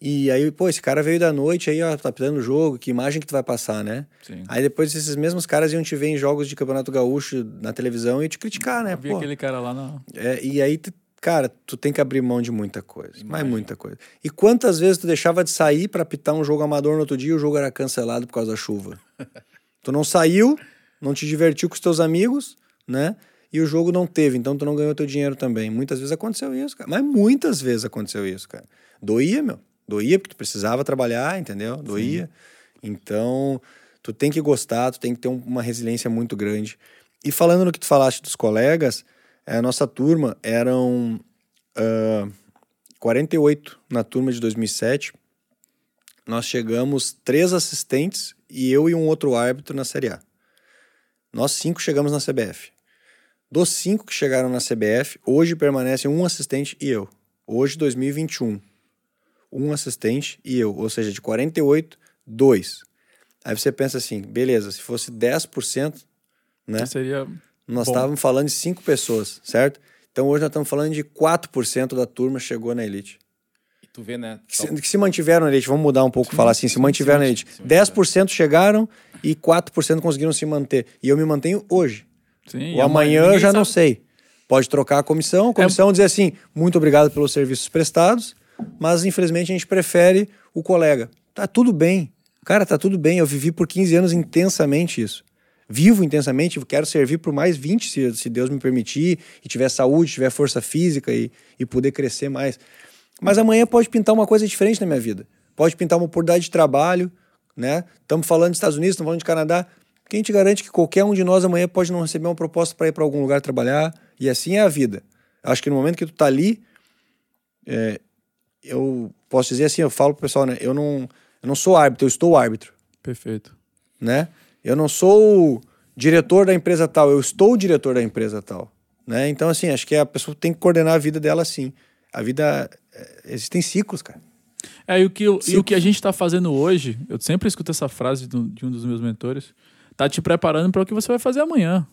E aí, pô, esse cara veio da noite aí, ó, tá apitando o jogo, que imagem que tu vai passar, né? Sim. Aí depois esses mesmos caras iam te ver em jogos de Campeonato Gaúcho na televisão e te criticar, né? Eu vi Pô, aquele cara lá na. é, e aí, cara, tu tem que abrir mão de muita coisa. Mas muita coisa. E quantas vezes tu deixava de sair pra apitar um jogo amador no outro dia e o jogo era cancelado por causa da chuva? tu não saiu, não te divertiu com os teus amigos, né? E o jogo não teve, então tu não ganhou teu dinheiro também. Muitas vezes aconteceu isso, cara. Mas muitas vezes aconteceu isso, cara. Doía, meu. Doía porque tu precisava trabalhar, entendeu? Doía. Então, tu tem que gostar, tu tem que ter um- uma resiliência muito grande. E falando no que tu falaste dos colegas, eh, a nossa turma eram ah, 48 na turma de 2007. Nós chegamos três assistentes e eu e um outro árbitro na Série A. Nós cinco chegamos na CBF. Dos cinco que chegaram na CBF, hoje permanecem um assistente e eu. Hoje, 2021. Um assistente e eu. Ou seja, de 48, dois. Aí você pensa assim, beleza, se fosse 10%, né? Seria. Nós estávamos falando de cinco pessoas, certo? Então hoje nós estamos falando de 4% da turma chegou na elite. E tu vê, né? Que se, que se mantiveram na elite, vamos mudar um pouco, falar assim, se mantiveram sim, na elite. sim, 10% chegaram e 4% conseguiram se manter. E eu me mantenho hoje. Sim, o amanhã eu ninguém já não sabe. sei. Pode trocar a comissão, a comissão dizer assim, muito obrigado pelos serviços prestados, mas infelizmente a gente prefere o colega. Tá tudo bem. Cara, tá tudo bem. Eu vivi por 15 anos intensamente isso. Vivo intensamente, quero servir por mais 20, se, se Deus me permitir, e tiver saúde, tiver força física e, e poder crescer mais. Mas amanhã pode pintar uma coisa diferente na minha vida. Pode pintar uma oportunidade de trabalho, né? Estamos falando dos Estados Unidos, estamos falando de Canadá. Quem te garante que qualquer um de nós amanhã pode não receber uma proposta para ir para algum lugar trabalhar? E assim é a vida. Acho que no momento que tu tá ali, é, eu posso dizer assim, eu falo pro pessoal, né? Eu não, eu não sou árbitro, eu estou árbitro, Perfeito. né? Eu não sou diretor da empresa tal, eu estou o diretor da empresa tal, né? Então assim, acho que a pessoa tem que coordenar a vida dela assim. A vida é, existem ciclos, cara. É, e o que, eu- e o que a gente está fazendo hoje, eu sempre escuto essa frase de um dos meus mentores, tá te preparando para o que você vai fazer amanhã.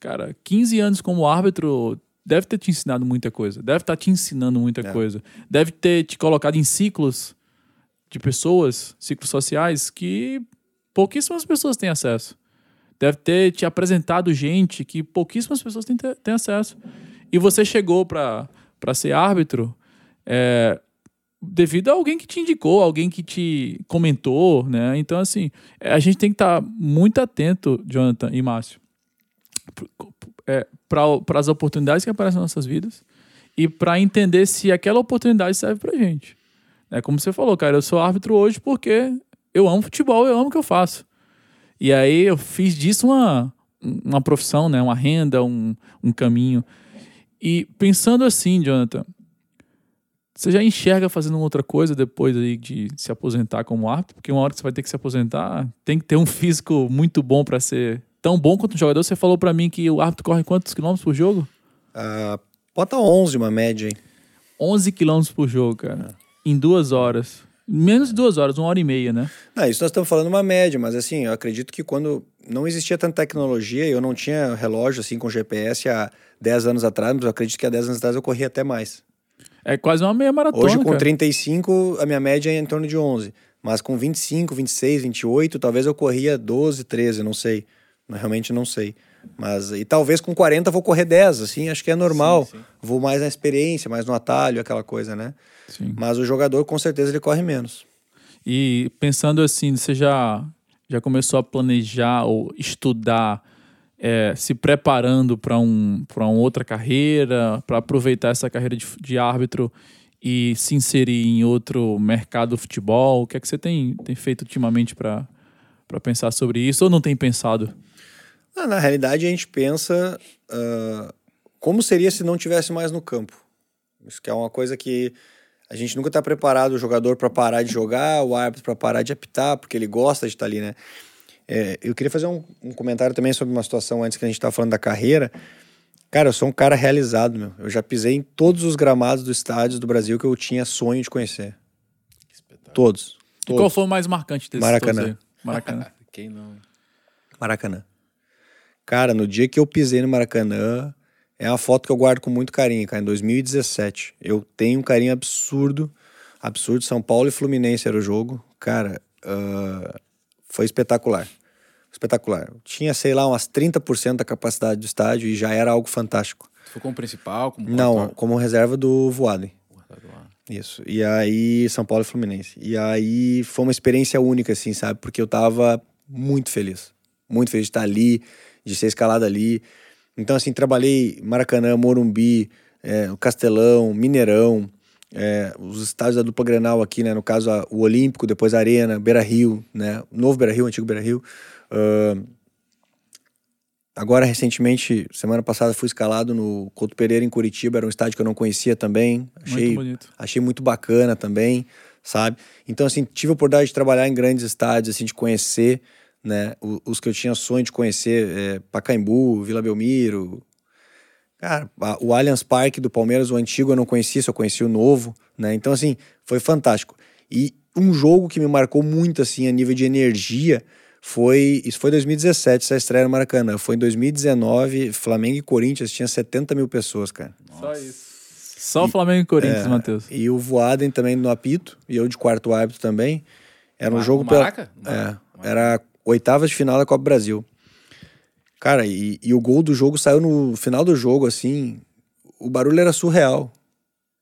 Cara, 15 anos como árbitro deve ter te ensinado muita coisa, deve estar te ensinando muita É. coisa, deve ter te colocado em ciclos de pessoas, ciclos sociais que pouquíssimas pessoas têm acesso. Deve ter te apresentado gente que pouquíssimas pessoas têm, têm acesso. E você chegou para ser árbitro é, devido a alguém que te indicou, alguém que te comentou, né? Então, assim, a gente tem que estar muito atento, Jonathan e Márcio, para as oportunidades que aparecem nas nossas vidas e para entender se aquela oportunidade serve pra gente. É como você falou, cara, eu sou árbitro hoje porque eu amo futebol, eu amo o que eu faço. E aí eu fiz disso uma, uma profissão, né? Uma renda, um, um caminho. E pensando assim, Jonathan, você já enxerga fazendo outra coisa depois aí de se aposentar como árbitro? Porque uma hora que você vai ter que se aposentar, tem que ter um físico muito bom para ser tão bom quanto um jogador. Você falou para mim que o árbitro corre quantos quilômetros por jogo? Ah, bota 11 uma média aí. 11 quilômetros por jogo, cara. Em duas horas. Menos de duas horas, uma hora e meia, né? Não, isso nós estamos falando uma média, mas assim, eu acredito que quando não existia tanta tecnologia, eu não tinha relógio assim com GPS há 10 anos atrás, mas eu acredito que há 10 anos atrás eu corria até mais. É quase uma meia maratona, Hoje, com cara. 35, a minha média é em torno de 11. Mas com 25, 26, 28, talvez eu corria 12, 13, não sei. Realmente não sei. Mas, e talvez com 40 eu vou correr 10, assim, acho que é normal. Sim, sim. Vou mais na experiência, mais no atalho, aquela coisa, né? Sim. Mas o jogador, com certeza, ele corre menos. E pensando assim, você já, já começou a planejar ou estudar, é, se preparando para um, pra uma outra carreira, para aproveitar essa carreira de, de árbitro e se inserir em outro mercado do futebol? O que é que você tem, tem feito ultimamente para pensar sobre isso ou não tem pensado? Ah, na realidade, a gente pensa ah, como seria se não tivesse mais no campo. Isso que é uma coisa que a gente nunca está preparado o jogador para parar de jogar, o árbitro para parar de apitar, porque ele gosta de estar ali, né? É, eu queria fazer um, um comentário também sobre uma situação antes que a gente estava falando da carreira. Cara, eu sou um cara realizado, meu. Eu já pisei em todos os gramados dos estádios do Brasil que eu tinha sonho de conhecer. Todos. E qual Todos. foi o mais marcante desses Maracanã. todos? Maracanã. Quem não? Maracanã. Cara, no dia que eu pisei no Maracanã, é uma foto que eu guardo com muito carinho, cara, em 2017. Eu tenho um carinho absurdo, absurdo. São Paulo e Fluminense era o jogo. Cara, uh, foi espetacular. Espetacular. Tinha, sei lá, umas 30% da capacidade do estádio e já era algo fantástico. Foi como principal? Como Não, como reserva do Voaden. quarto lá. Isso. E aí, São Paulo e Fluminense. E aí foi uma experiência única, assim, sabe? Porque eu tava muito feliz. Muito feliz de estar ali, de ser escalado ali. Então, assim, trabalhei Maracanã, Morumbi, é, Castelão, Mineirão, é, os estádios da dupla Grenal aqui, né? No caso, a- o Olímpico, depois a Arena, Beira Rio, né? O novo Beira Rio, o antigo Beira Rio. Ahn, Agora, recentemente, semana passada, fui escalado no Couto Pereira, em Curitiba. Era um estádio que eu não conhecia também. Achei, Muito bonito. achei muito bacana também, sabe? Então, assim, tive a oportunidade de trabalhar em grandes estádios, assim, de conhecer, né? Os que eu tinha sonho de conhecer, é, Pacaembu, Vila Belmiro. Cara, a- o Allianz Parque do Palmeiras, o antigo eu não conhecia, só conheci o novo, né? Então, assim, foi fantástico. E um jogo que me marcou muito, assim, a nível de energia, foi... Isso foi em 2017, essa estreia no Maracanã. Foi em 2019, Flamengo e Corinthians, tinha 70 mil pessoas, cara. Só isso. Só Flamengo e Corinthians, É, Matheus. E o Voaden também no apito, e eu de quarto árbitro também. Era um Ma- jogo pela- Maraca? É, era oitavas de final da Copa Brasil. Cara, e, e o gol do jogo saiu no final do jogo, assim. O barulho era surreal.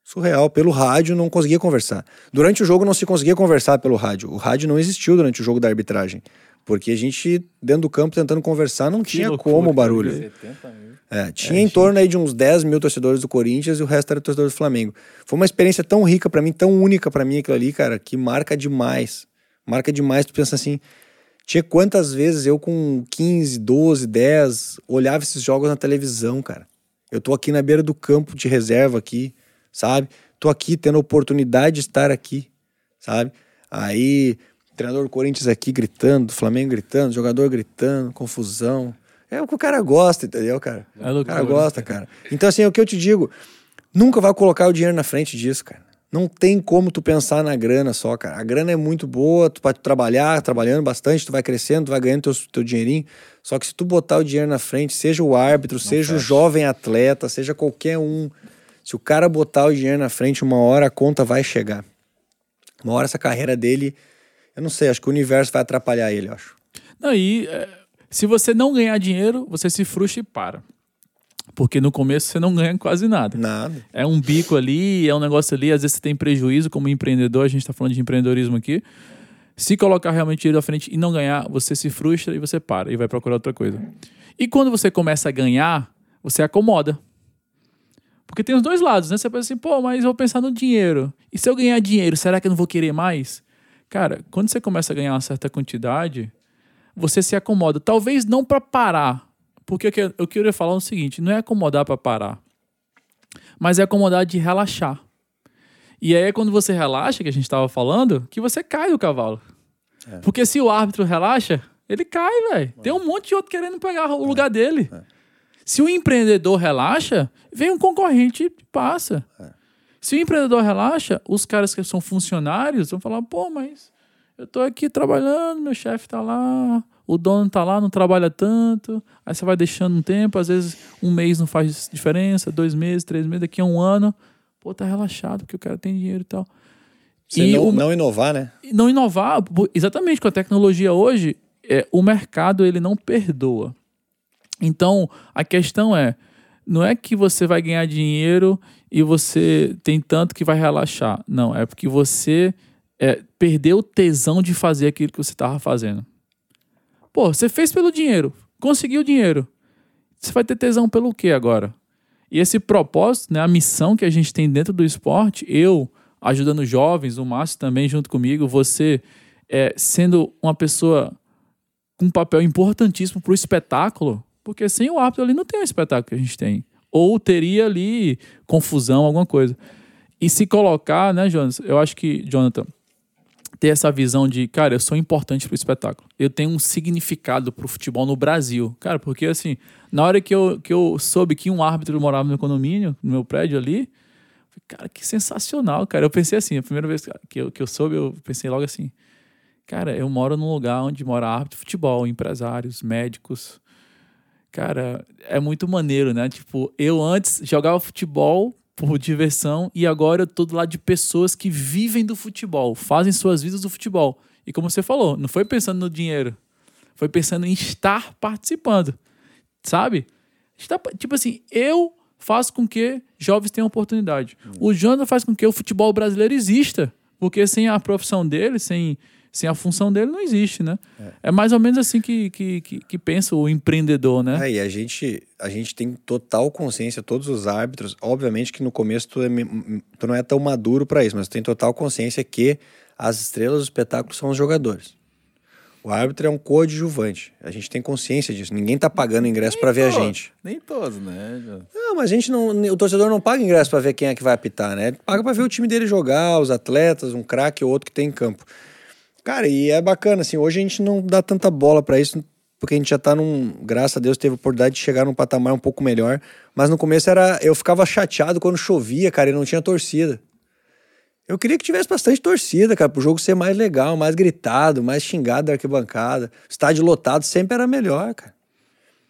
Surreal. Pelo rádio não conseguia conversar. Durante o jogo não se conseguia conversar pelo rádio. O rádio não existiu durante o jogo da arbitragem. Porque a gente, dentro do campo, tentando conversar, não tinha loucura, como o barulho. 70 mil. É, tinha em torno aí de uns 10 mil torcedores do Corinthians e o resto era torcedor do Flamengo. Foi uma experiência tão rica pra mim, tão única pra mim aquilo ali, cara, que marca demais. Marca demais. Tu pensa assim, tinha quantas vezes eu com 15, 12, 10 olhava esses jogos na televisão, cara. Eu tô aqui na beira do campo de reserva aqui, sabe? Tô aqui tendo a oportunidade de estar aqui, sabe? Aí, treinador do Corinthians aqui gritando, do Flamengo gritando, jogador gritando, confusão. É o que o cara gosta, entendeu, cara? É o cara gosta, cara. Então, assim, é o que eu te digo, nunca vai colocar o dinheiro na frente disso, cara. Não tem como tu pensar na grana só, cara. A grana é muito boa, tu pode trabalhar, trabalhando bastante, tu vai crescendo, tu vai ganhando teu, teu dinheirinho. Só que se tu botar o dinheiro na frente, seja o árbitro, seja o fecha. jovem atleta, seja qualquer um, se o cara botar o dinheiro na frente, uma hora a conta vai chegar. Uma hora essa carreira dele, eu não sei, acho que o universo vai atrapalhar ele, eu acho. Não, e é, se você não ganhar dinheiro, você se frustra e para. Porque no começo você não ganha quase nada. Nada. É um bico ali, é um negócio ali, às vezes você tem prejuízo como empreendedor, a gente está falando de empreendedorismo aqui. Se colocar realmente dinheiro à frente e não ganhar, você se frustra e você para e vai procurar outra coisa. E quando você começa a ganhar, você acomoda. Porque tem os dois lados, né? Você pensa assim, pô, mas eu vou pensar no dinheiro. E se eu ganhar dinheiro, será que eu não vou querer mais? Cara, quando você começa a ganhar uma certa quantidade, você se acomoda. Talvez não para parar. Porque eu- queria falar é o seguinte: não é acomodar para parar mas é acomodar de relaxar. E aí é quando você relaxa, que a gente estava falando, que você cai do cavalo. Porque se o árbitro relaxa, ele cai, velho. Tem um monte de outro querendo pegar o lugar dele. Se o empreendedor relaxa, vem um concorrente e passa. Se o empreendedor relaxa, os caras que são funcionários vão falar, pô, mas eu tô aqui trabalhando, meu chefe tá lá, o dono tá lá, não trabalha tanto. Aí você vai deixando um tempo, às vezes um mês não faz diferença, dois meses, três meses, daqui a um ano, pô, tá relaxado porque o cara tem dinheiro e tal. Você E não, o- não inovar, né? não inovar, exatamente com a tecnologia hoje, é, o mercado ele não perdoa. Então, a questão é, não é que você vai ganhar dinheiro e você tem tanto que vai relaxar. Não, é porque você é, perdeu o tesão de fazer aquilo que você estava fazendo. Pô, você fez pelo dinheiro, conseguiu dinheiro. Você vai ter tesão pelo quê agora? E esse propósito, né, a missão que a gente tem dentro do esporte, eu ajudando jovens, o Márcio também junto comigo, você é, sendo uma pessoa com um papel importantíssimo para o espetáculo, porque sem o árbitro ali não tem o espetáculo que a gente tem. Ou teria ali confusão, alguma coisa. E se colocar, né, Jonas? Eu acho que, Jonathan, ter essa visão de, cara, eu sou importante pro espetáculo. Eu tenho um significado pro futebol no Brasil. Cara, porque assim, na hora que eu, que eu soube que um árbitro morava no meu condomínio, no meu prédio ali, cara, que sensacional, cara. Eu pensei assim, a primeira vez que eu, que eu soube, eu pensei logo assim, Cara, eu moro num lugar onde mora árbitro de futebol, empresários, médicos. Cara, é muito maneiro, né? Tipo, eu antes jogava futebol por diversão e agora eu tô do lado de pessoas que vivem do futebol, fazem suas vidas do futebol. E como você falou, não foi pensando no dinheiro, foi pensando em estar participando, sabe? Está, tipo assim, eu faço com que jovens tenham oportunidade. O Jonathan faz com que o futebol brasileiro exista, porque sem a profissão dele, sem sem a função dele não existe, né? É, é mais ou menos assim que, que, que, que, pensa o empreendedor, né? É, e a gente, a gente tem total consciência, todos os árbitros, obviamente que no começo tu, é, tu não é tão maduro para isso, mas tu tem total consciência que as estrelas do espetáculo são os jogadores. O árbitro é um coadjuvante. A gente tem consciência disso. Ninguém tá pagando ingresso para ver a gente. Nem todos, né? Não, mas a gente não. O torcedor não paga ingresso para ver quem é que vai apitar, né? Ele paga para ver o time dele jogar, os atletas, um craque ou outro que tem em campo. Cara, e é bacana, assim, hoje a gente não dá tanta bola para isso, porque a gente já tá num, graças a Deus, teve a oportunidade de chegar num patamar um pouco melhor. Mas no começo era, eu ficava chateado quando chovia, cara, e não tinha torcida. Eu queria que tivesse bastante torcida, cara, pro jogo ser mais legal, mais gritado, mais xingado da arquibancada. Estádio lotado sempre era melhor, cara.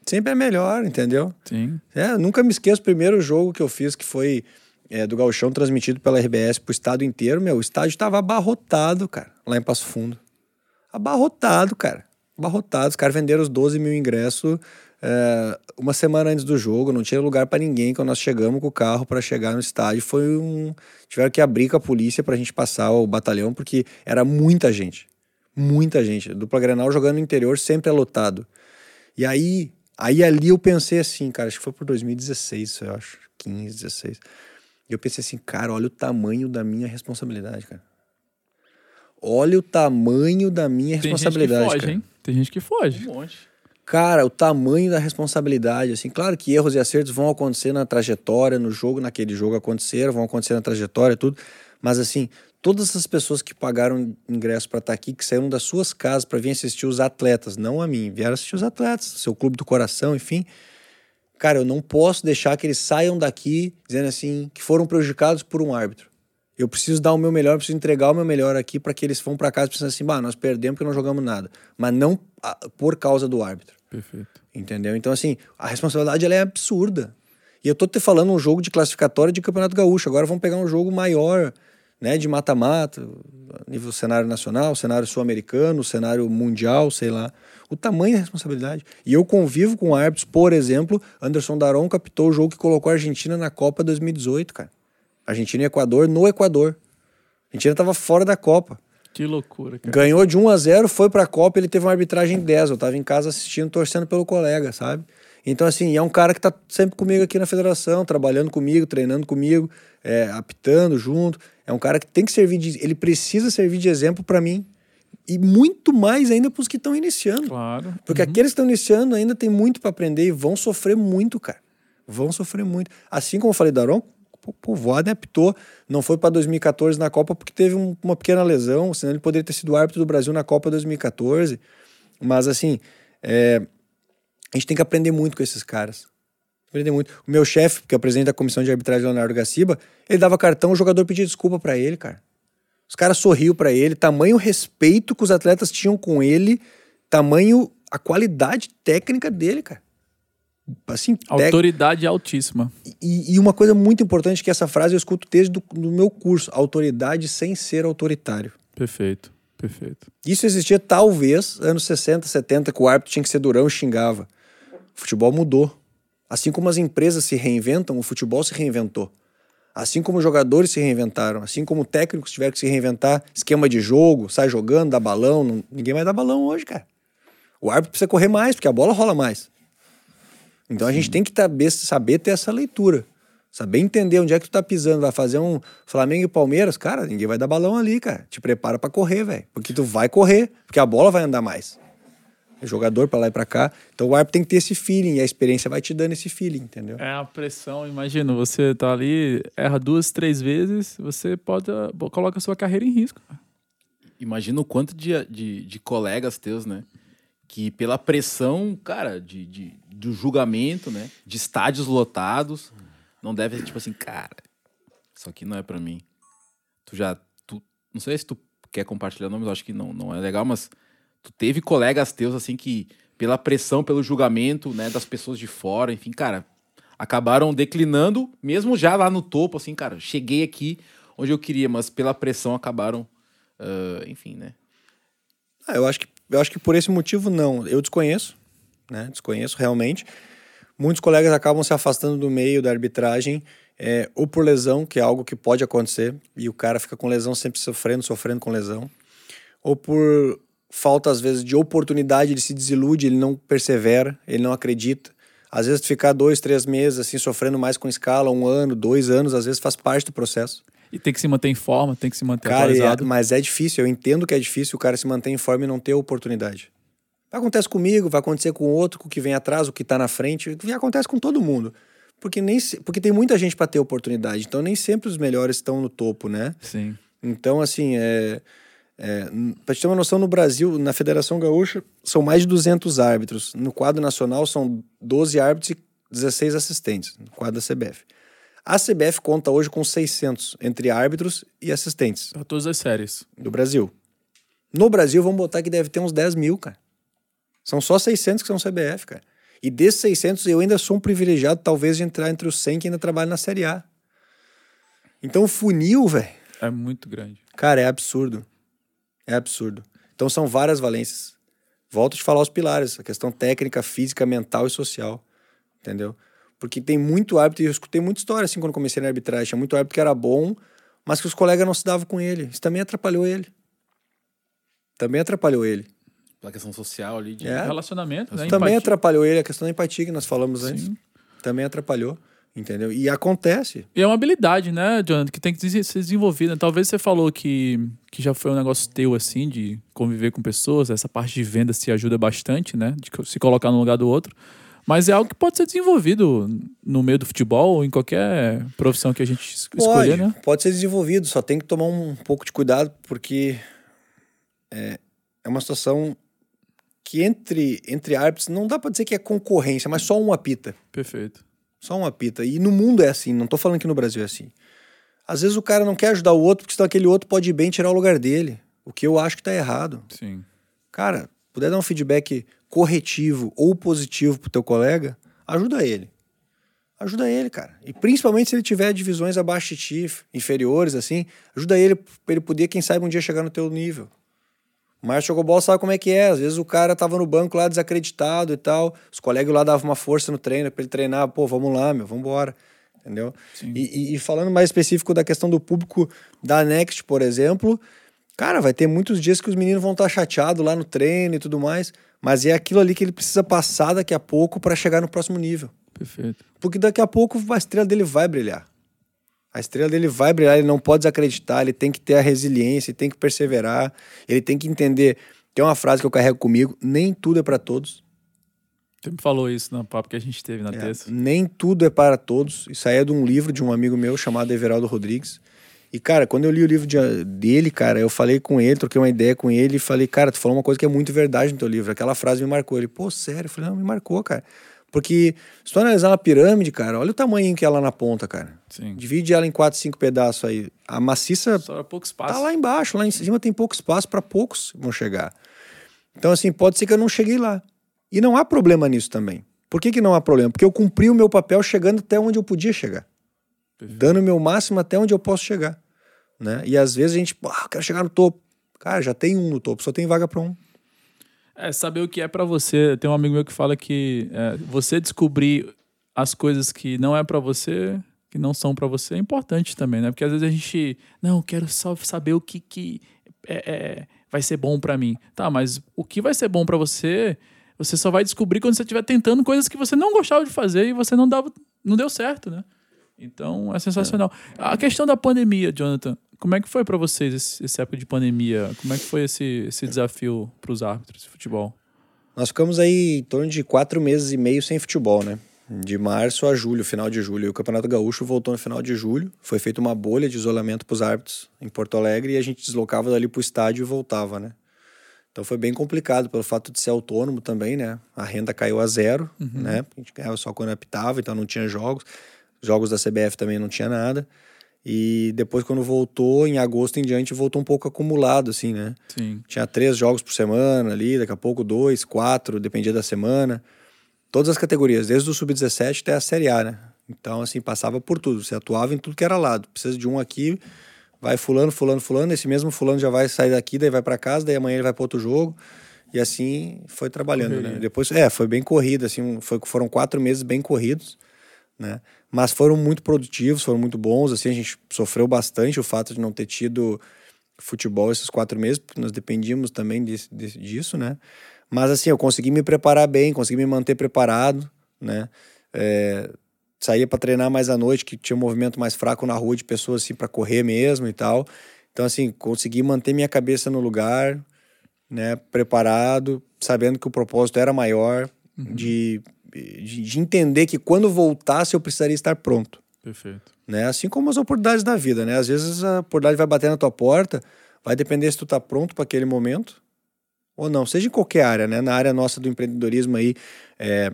Sempre é melhor, entendeu? Sim. É, nunca me esqueço o primeiro jogo que eu fiz, que foi é, do Gauchão transmitido pela RBS pro estado inteiro, meu, o estádio tava abarrotado, cara, lá em Passo Fundo. Abarrotado, cara. Abarrotado. Os caras venderam os 12 mil ingressos é, uma semana antes do jogo, não tinha lugar para ninguém. Quando nós chegamos com o carro para chegar no estádio, foi um. Tiveram que abrir com a polícia pra gente passar o batalhão, porque era muita gente. Muita gente. Dupla Grenal jogando no interior sempre é lotado. E aí, aí ali eu pensei assim, cara, acho que foi por 2016, eu acho. 15, 16. E eu pensei assim, cara, olha o tamanho da minha responsabilidade, cara. Olha o tamanho da minha Tem responsabilidade. Gente que foge, cara. hein? Tem gente que foge. Um monte. Cara, o tamanho da responsabilidade, assim, claro que erros e acertos vão acontecer na trajetória, no jogo, naquele jogo aconteceram, vão acontecer na trajetória, tudo. Mas assim, todas essas pessoas que pagaram ingresso para estar tá aqui, que saíram das suas casas para vir assistir os atletas, não a mim, vieram assistir os atletas, seu clube do coração, enfim cara, eu não posso deixar que eles saiam daqui dizendo assim que foram prejudicados por um árbitro. Eu preciso dar o meu melhor, preciso entregar o meu melhor aqui para que eles vão para casa pensando assim, bah, nós perdemos porque não jogamos nada, mas não por causa do árbitro. Perfeito. Entendeu? Então assim, a responsabilidade ela é absurda. E eu tô te falando um jogo de classificatória de Campeonato Gaúcho, agora vamos pegar um jogo maior, né, de mata-mata, nível cenário nacional, cenário sul-americano, cenário mundial, sei lá o tamanho da responsabilidade. E eu convivo com árbitros, por exemplo, Anderson Daron captou o jogo que colocou a Argentina na Copa 2018, cara. Argentina e Equador no Equador. A Argentina estava fora da Copa. Que loucura, cara. Ganhou de 1 a 0 foi pra Copa, ele teve uma arbitragem 10. Eu tava em casa assistindo, torcendo pelo colega, sabe? Então, assim, é um cara que tá sempre comigo aqui na federação, trabalhando comigo, treinando comigo, é, apitando junto. É um cara que tem que servir de. Ele precisa servir de exemplo para mim e muito mais ainda para os que estão iniciando. Claro. Porque uhum. aqueles que estão iniciando ainda tem muito para aprender e vão sofrer muito, cara. Vão sofrer muito. Assim como eu falei da Aron, o Voaden apitou, não foi para 2014 na Copa porque teve um, uma pequena lesão, senão ele poderia ter sido árbitro do Brasil na Copa 2014. Mas assim, é, a gente tem que aprender muito com esses caras. Aprender muito. O meu chefe, que é o presidente da comissão de arbitragem, Leonardo Gaciba, ele dava cartão, o jogador pedia desculpa para ele, cara. Os caras sorriu para ele, tamanho respeito que os atletas tinham com ele, tamanho a qualidade técnica dele, cara. Assim, autoridade tec... altíssima. E, e, uma coisa muito importante que essa frase eu escuto desde do, do meu curso, autoridade sem ser autoritário. Perfeito, perfeito. Isso existia talvez anos 60, 70, que o árbitro tinha que ser durão e xingava. O futebol mudou. Assim como as empresas se reinventam, o futebol se reinventou. Assim como jogadores se reinventaram, assim como técnicos tiveram que se reinventar, esquema de jogo, sai jogando, dá balão, não, ninguém vai dar balão hoje, cara. O árbitro precisa correr mais, porque a bola rola mais. Então Sim. a gente tem que saber, saber ter essa leitura. Saber entender onde é que tu tá pisando. Vai fazer um Flamengo e Palmeiras, cara, ninguém vai dar balão ali, cara. Te prepara para correr, velho. Porque tu vai correr, porque a bola vai andar mais jogador para lá e para cá. Então o árbitro tem que ter esse feeling e a experiência vai te dando esse feeling, entendeu? É a pressão, imagina, você tá ali, erra duas, três vezes, você pode coloca a sua carreira em risco. Imagina o quanto de, de, de colegas teus, né? Que pela pressão, cara, de, de, do julgamento, né? De estádios lotados, não deve ser tipo assim, cara, isso aqui não é para mim. Tu já, tu, não sei se tu quer compartilhar nomes, eu acho que não, não é legal, mas tu teve colegas teus, assim, que pela pressão, pelo julgamento, né, das pessoas de fora, enfim, cara, acabaram declinando, mesmo já lá no topo, assim, cara, cheguei aqui onde eu queria, mas pela pressão acabaram, uh, enfim, né? Ah, eu acho que eu acho que por esse motivo não. Eu desconheço, né? Desconheço realmente. Muitos colegas acabam se afastando do meio da arbitragem, é, ou por lesão, que é algo que pode acontecer, e o cara fica com lesão sempre sofrendo, sofrendo com lesão, ou por falta às vezes de oportunidade, ele se desilude, ele não persevera, ele não acredita. Às vezes ficar dois, três meses assim sofrendo mais com escala, um ano, dois anos, às vezes faz parte do processo. E tem que se manter em forma, tem que se manter cara, atualizado. É, mas é difícil, eu entendo que é difícil o cara se manter em forma e não ter oportunidade. Acontece comigo, vai acontecer com outro, com o que vem atrás, o que está na frente, e acontece com todo mundo. Porque, nem, porque tem muita gente para ter oportunidade, então nem sempre os melhores estão no topo, né? Sim. Então, assim, é, é, para te ter uma noção, no Brasil, na Federação Gaúcha, são mais de 200 árbitros. No quadro nacional, são 12 árbitros e 16 assistentes, no quadro da CBF. A CBF conta hoje com 600 entre árbitros e assistentes. Para todas as séries. Do Brasil. No Brasil, vamos botar que deve ter uns 10 mil, cara. São só 600 que são CBF, cara. E desses 600, eu ainda sou um privilegiado, talvez, de entrar entre os 100 que ainda trabalham na Série A. Então, o funil, velho. É muito grande. Cara, é absurdo. É absurdo. Então, são várias valências. Volto a te falar os pilares: a questão técnica, física, mental e social. Entendeu? Porque tem muito árbitro, e eu escutei muita história assim quando comecei na arbitragem. Tinha muito árbitro que era bom, mas que os colegas não se davam com ele. Isso também atrapalhou ele. Também atrapalhou ele. Pela questão social ali, de é. relacionamento, né? Também empatia. atrapalhou ele, a questão da empatia que nós falamos Sim. antes. Também atrapalhou. Entendeu? E acontece. E é uma habilidade, né, Jonathan, que tem que ser desenvolvida. Talvez você falou que, que já foi um negócio teu, assim, de conviver com pessoas, essa parte de venda se ajuda bastante, né? De se colocar no lugar do outro. Mas é algo que pode ser desenvolvido no meio do futebol ou em qualquer profissão que a gente escolher, pode, né? Pode ser desenvolvido, só tem que tomar um pouco de cuidado, porque é, é uma situação que entre, entre árbitros não dá para dizer que é concorrência, mas só um apita. Perfeito. Só um apita. E no mundo é assim, não tô falando que no Brasil é assim. Às vezes o cara não quer ajudar o outro, porque senão aquele outro pode ir bem tirar o lugar dele. O que eu acho que tá errado. Sim. Cara, puder dar um feedback corretivo ou positivo pro teu colega, ajuda ele. Ajuda ele, cara. E principalmente se ele tiver divisões abaixo de ti, inferiores, assim, ajuda ele pra ele poder, quem sabe, um dia chegar no teu nível. Jogou bola sabe como é que é. Às vezes o cara tava no banco lá desacreditado e tal. Os colegas lá davam uma força no treino para ele treinar. Pô, vamos lá, meu, vamos embora. Entendeu? E, e, e, falando mais específico da questão do público da Next, por exemplo, cara, vai ter muitos dias que os meninos vão estar tá chateados lá no treino e tudo mais. Mas é aquilo ali que ele precisa passar daqui a pouco para chegar no próximo nível. Perfeito. Porque daqui a pouco a estrela dele vai brilhar. A estrela dele vai brilhar, ele não pode desacreditar, ele tem que ter a resiliência, ele tem que perseverar, ele tem que entender. Tem uma frase que eu carrego comigo: nem tudo é para todos. Você me falou isso no papo que a gente teve na é, terça. Nem tudo é para todos. Isso aí é de um livro de um amigo meu chamado Everaldo Rodrigues. E, cara, quando eu li o livro de, dele, cara, eu falei com ele, troquei uma ideia com ele e falei, cara, tu falou uma coisa que é muito verdade no teu livro. Aquela frase me marcou. Ele, pô, sério? Eu falei, não, me marcou, cara. Porque se tu analisar uma pirâmide, cara, olha o tamanho que é lá na ponta, cara. Sim. Divide ela em quatro, cinco pedaços aí. A maciça Só pouco espaço. tá lá embaixo, lá em cima tem pouco espaço para poucos vão chegar. Então, assim, pode ser que eu não cheguei lá. E não há problema nisso também. Por que, que não há problema? Porque eu cumpri o meu papel chegando até onde eu podia chegar. Perfeito. Dando o meu máximo até onde eu posso chegar. Né? E às vezes a gente, ah, quero chegar no topo. Cara, já tem um no topo, só tem vaga para um. É, saber o que é para você. Tem um amigo meu que fala que é, você descobrir as coisas que não é para você, que não são para você, é importante também, né? Porque às vezes a gente, não, quero só saber o que, que é, é vai ser bom para mim. Tá, mas o que vai ser bom para você, você só vai descobrir quando você estiver tentando coisas que você não gostava de fazer e você não dava, não deu certo, né? Então é sensacional. É. A questão da pandemia, Jonathan, como é que foi para vocês esse, esse, época de pandemia? Como é que foi esse, esse desafio para os árbitros de futebol? Nós ficamos aí em torno de quatro meses e meio sem futebol, né? De março a julho, final de julho. E o Campeonato Gaúcho voltou no final de julho. Foi feita uma bolha de isolamento para os árbitros em Porto Alegre e a gente deslocava dali para o estádio e voltava, né? Então foi bem complicado pelo fato de ser autônomo também, né? A renda caiu a zero, uhum. né? A gente ganhava só quando apitava, então não tinha jogos. Jogos da CBF também não tinha nada. E depois, quando voltou, em agosto em diante, voltou um pouco acumulado, assim, né? Sim. Tinha três jogos por semana ali, daqui a pouco dois, quatro, dependia da semana. Todas as categorias, desde o Sub-17 até a Série A, né? Então, assim, passava por tudo. Você atuava em tudo que era lado. Precisa de um aqui, vai fulano, fulano, fulano. Esse mesmo fulano já vai sair daqui, daí vai para casa, daí amanhã ele vai para outro jogo. E assim foi trabalhando, né? Correria. Depois, é, foi bem corrido, assim, foi, foram quatro meses bem corridos, né? Mas foram muito produtivos, foram muito bons, assim, a gente sofreu bastante o fato de não ter tido futebol esses quatro meses, porque nós dependíamos também desse- desse- disso, né? Mas assim, eu consegui me preparar bem, consegui me manter preparado, né? É, saía para treinar mais à noite, que tinha um movimento mais fraco na rua de pessoas assim para correr mesmo e tal. Então assim, consegui manter minha cabeça no lugar, né, preparado, sabendo que o propósito era maior, de, de, de entender que quando voltasse eu precisaria estar pronto Perfeito. né? Assim como as oportunidades da vida, né? Às vezes a oportunidade vai bater na tua porta, vai depender se tu tá pronto para aquele momento ou não, seja em qualquer área, né? Na área nossa do empreendedorismo aí, é,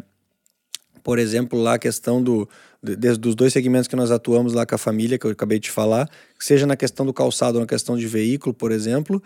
por exemplo, lá a questão do, de- dos dois segmentos que nós atuamos lá com a família, que eu acabei de falar, seja na questão do calçado ou na questão de veículo, por exemplo,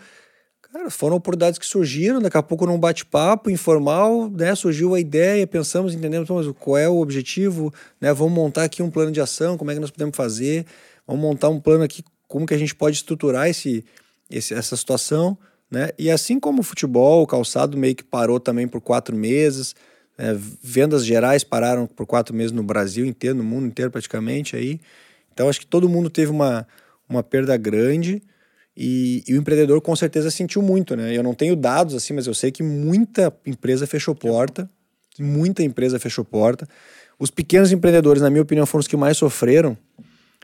Cara, foram oportunidades que surgiram, daqui a pouco num bate-papo informal, né? Surgiu a ideia, pensamos, entendemos "Pô, mas qual é o objetivo, né? Vamos montar aqui um plano de ação, como é que nós podemos fazer, vamos montar um plano aqui, como que a gente pode estruturar esse, esse, essa situação, né? E assim como o futebol, o calçado meio que parou também por quatro meses, né? vendas gerais pararam por quatro meses no Brasil inteiro, no mundo inteiro praticamente aí. Então acho que todo mundo teve uma, uma perda grande. E, e o empreendedor com certeza sentiu muito, né? Eu não tenho dados assim, mas eu sei que muita empresa fechou porta, muita empresa fechou porta. Os pequenos empreendedores, na minha opinião, foram os que mais sofreram.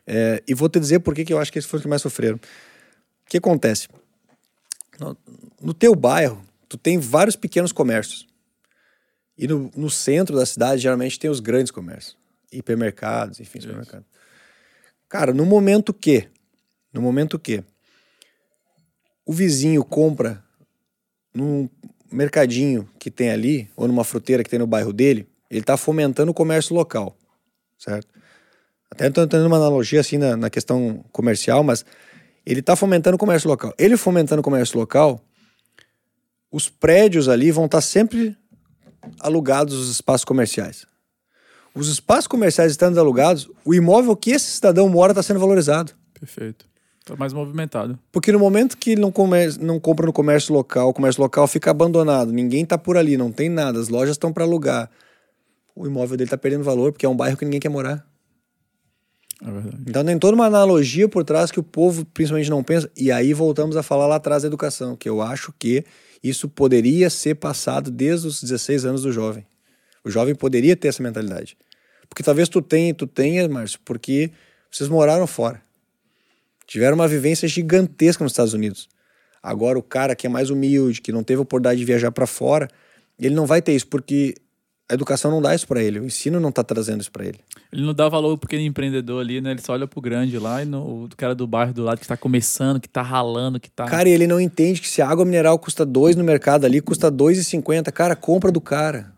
É, e vou te dizer por que, que eu acho que esses foram os que mais sofreram. O que acontece? No, no teu bairro, tu tem vários pequenos comércios. E no, no centro da cidade, geralmente, tem os grandes comércios. Hipermercados, enfim, supermercados. Cara, no momento que, no momento que o vizinho compra num mercadinho que tem ali, ou numa fruteira que tem no bairro dele, ele está fomentando o comércio local, certo? Até estou tentando uma analogia assim na, na questão comercial, mas ele está fomentando o comércio local. Ele fomentando o comércio local, os prédios ali vão estar sempre alugados os espaços comerciais. Os espaços comerciais estando alugados, o imóvel que esse cidadão mora está sendo valorizado. Perfeito. Tá mais movimentado. Porque no momento que ele não, come- não compra no comércio local, o comércio local fica abandonado, ninguém tá por ali, não tem nada, as lojas estão para alugar. O imóvel dele tá perdendo valor porque é um bairro que ninguém quer morar. É verdade. Então tem toda uma analogia por trás que o povo principalmente não pensa. E aí voltamos a falar lá atrás da educação, que eu acho que isso poderia ser passado desde os 16 anos do jovem. O jovem poderia ter essa mentalidade. Porque talvez tu tenha, tu tenha, Márcio, porque vocês moraram fora. Tiveram uma vivência gigantesca nos Estados Unidos. Agora o cara que é mais humilde, que não teve oportunidade de viajar para fora, ele não vai ter isso porque a educação não dá isso para ele, o ensino não tá trazendo isso para ele. Ele não dá valor pro pequeno empreendedor ali, né? Ele só olha pro grande lá e no, o cara do bairro do lado que tá começando, que tá ralando, que tá. Cara, e ele não entende que se a água mineral custa dois no mercado ali, custa dois e cinquenta. Cara, compra do cara.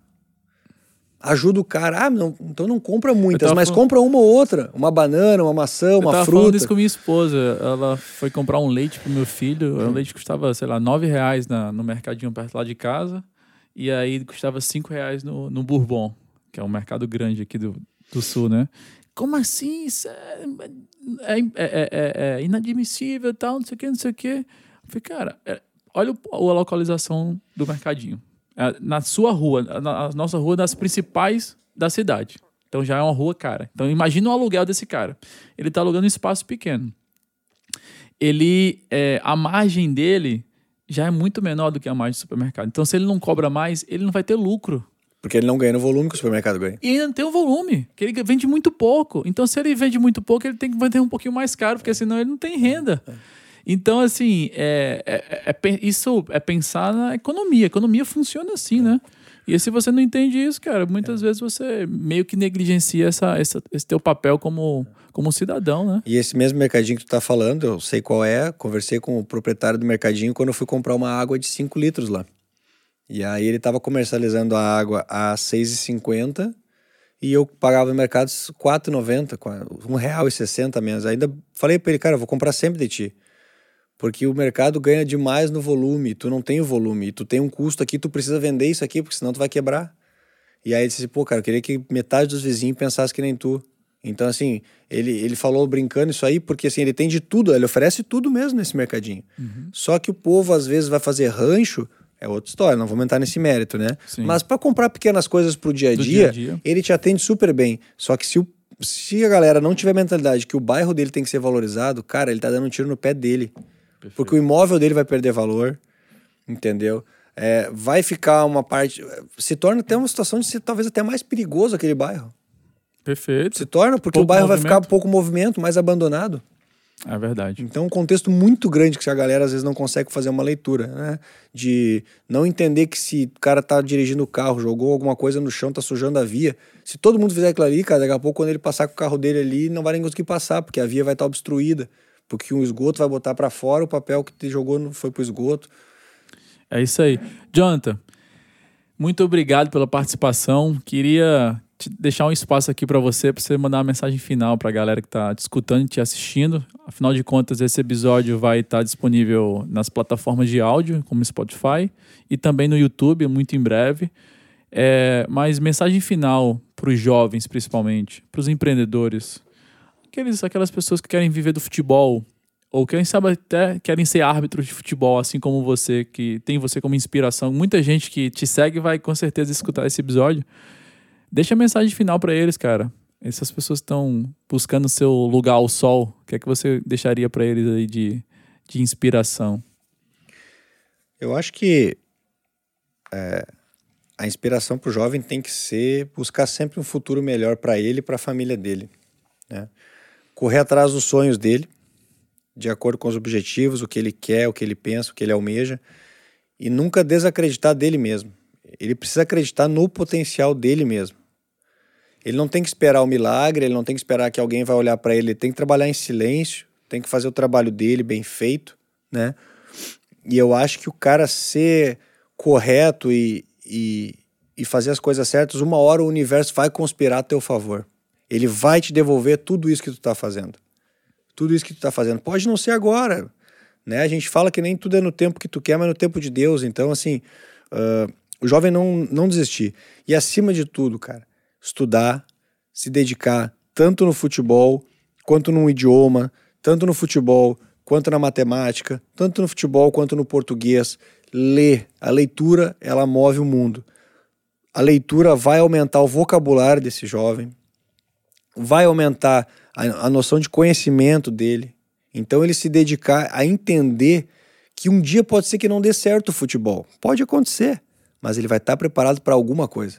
Ajuda o cara. Ah, não, então não compra muitas, tava mas falando- compra uma ou outra. Uma banana, uma maçã, Eu uma tava falando fruta. isso com minha esposa. Ela foi comprar um leite pro meu filho. O leite custava, sei lá, nove reais na, no mercadinho perto lá de casa. E aí custava cinco reais no, no Bourbon, que é um mercado grande aqui do, do sul, né? Como assim? Isso é, é, é, é- é inadmissível e tal, não sei o que, não sei o que. Eu falei, cara, é- olha o- a localização do mercadinho. É na sua rua, na, nossa rua é das principais da cidade. Então já é uma rua cara. Então imagina o aluguel desse cara. Ele tá alugando um espaço pequeno. Ele, é, a margem dele já é muito menor do que a margem do supermercado. Então se ele não cobra mais, ele não vai ter lucro. Porque ele não ganha no volume que o supermercado ganha. E ainda não tem o volume, que ele vende muito pouco. Então, se ele vende muito pouco, ele tem que vender um pouquinho mais caro, porque senão ele não tem renda. Então, assim, é, é- é pe- isso é pensar na economia. A economia funciona assim, né? E se você não entende isso, cara, muitas vezes você meio que negligencia essa, essa- esse teu papel como, como cidadão, né? E esse mesmo mercadinho que tu tá falando, eu sei qual é, conversei com o proprietário do mercadinho quando eu fui comprar uma água de 5 litros lá. E aí ele tava comercializando a água a 6,50 e eu pagava no mercado R$ 4,90, R$ 1,60 menos. Ainda falei para ele, cara, eu vou comprar sempre de ti. Porque o mercado ganha demais no volume, tu não tem o volume, tu tem um custo aqui, tu precisa vender isso aqui, porque senão tu vai quebrar. E aí ele disse, pô, cara, eu queria que metade dos vizinhos pensasse que nem tu. Então, assim, ele, ele falou brincando isso aí, porque assim, ele tem de tudo, ele oferece tudo mesmo nesse mercadinho. Uhum. Só que o povo, às vezes, vai fazer rancho, é outra história, não vou entrar nesse mérito, né? Sim. Mas para comprar pequenas coisas pro dia a dia, dia, dia, ele te atende super bem. Só que se, o, se a galera não tiver mentalidade que o bairro dele tem que ser valorizado, cara, ele tá dando um tiro no pé dele. Perfeito. Porque o imóvel dele vai perder valor, entendeu? É, vai ficar uma parte. Se torna até uma situação de ser talvez até mais perigoso aquele bairro. Perfeito. Se torna, porque pouco o bairro movimento. vai ficar pouco movimento, mais abandonado. É verdade. Então, um contexto muito grande que a galera às vezes não consegue fazer uma leitura, né? De não entender que se o cara tá dirigindo o carro, jogou alguma coisa no chão, tá sujando a via. Se todo mundo fizer aquilo ali, cara, daqui a pouco quando ele passar com o carro dele ali, não vai nem conseguir passar, porque a via vai estar tá obstruída porque um esgoto vai botar para fora o papel que te jogou não foi pro esgoto. É isso aí. Jonathan, muito obrigado pela participação. Queria deixar um espaço aqui para você, para você mandar uma mensagem final para a galera que está te escutando e te assistindo. Afinal de contas, esse episódio vai estar tá disponível nas plataformas de áudio, como Spotify, e também no YouTube, muito em breve. É, mas mensagem final para os jovens, principalmente, para os empreendedores aqueles, aquelas pessoas que querem viver do futebol, ou quem sabe até querem ser árbitros de futebol, assim como você, que tem você como inspiração. Muita gente que te segue vai com certeza escutar esse episódio. Deixa a mensagem final para eles, cara. Essas pessoas estão buscando seu lugar ao sol. O que é que você deixaria para eles aí de, de inspiração? Eu acho que é, a inspiração para o jovem tem que ser buscar sempre um futuro melhor para ele e para a família dele. Né? Correr atrás dos sonhos dele, de acordo com os objetivos, o que ele quer, o que ele pensa, o que ele almeja, e nunca desacreditar dele mesmo. Ele precisa acreditar no potencial dele mesmo. Ele não tem que esperar o milagre, ele não tem que esperar que alguém vai olhar para ele, ele tem que trabalhar em silêncio, tem que fazer o trabalho dele bem feito, né? E eu acho que o cara ser correto e, e, e fazer as coisas certas, uma hora o universo vai conspirar a teu favor. Ele vai te devolver tudo isso que tu está fazendo. Tudo isso que tu está fazendo. Pode não ser agora. Né? A gente fala que nem tudo é no tempo que tu quer, mas no tempo de Deus. Então, assim, uh, o jovem não, não desistir. E acima de tudo, cara, estudar, se dedicar tanto no futebol quanto no idioma, tanto no futebol quanto na matemática, tanto no futebol quanto no português. Ler. A leitura, ela move o mundo. A leitura vai aumentar o vocabulário desse jovem, vai aumentar a, a noção de conhecimento dele. Então ele se dedicar a entender que um dia pode ser que não dê certo o futebol. Pode acontecer, mas ele vai estar preparado para alguma coisa.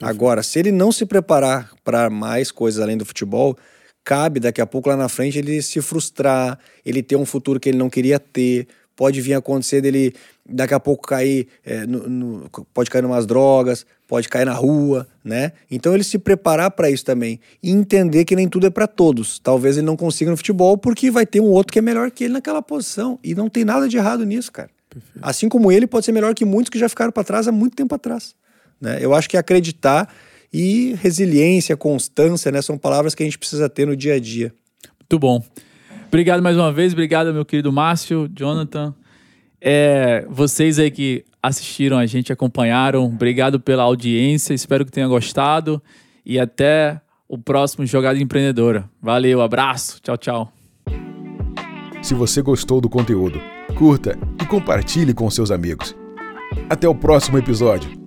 Agora, se ele não se preparar para mais coisas além do futebol, cabe daqui a pouco lá na frente ele se frustrar, ele ter um futuro que ele não queria ter, pode vir a acontecer dele daqui a pouco cair, é, no, no, pode cair em umas drogas, pode cair na rua, né? Então ele se preparar para isso também e entender que nem tudo é para todos. Talvez ele não consiga no futebol porque vai ter um outro que é melhor que ele naquela posição e não tem nada de errado nisso, cara. Perfeito. Assim como ele pode ser melhor que muitos que já ficaram para trás há muito tempo atrás, né? Eu acho que acreditar e resiliência, constância, né, são palavras que a gente precisa ter no dia a dia. Muito bom. Obrigado mais uma vez, obrigado meu querido Márcio, Jonathan. É, vocês aí que assistiram a gente, acompanharam, obrigado pela audiência, espero que tenha gostado e até o próximo Jogada Empreendedora. Valeu, abraço, tchau, tchau. Se você gostou do conteúdo, curta e compartilhe com seus amigos. Até o próximo episódio.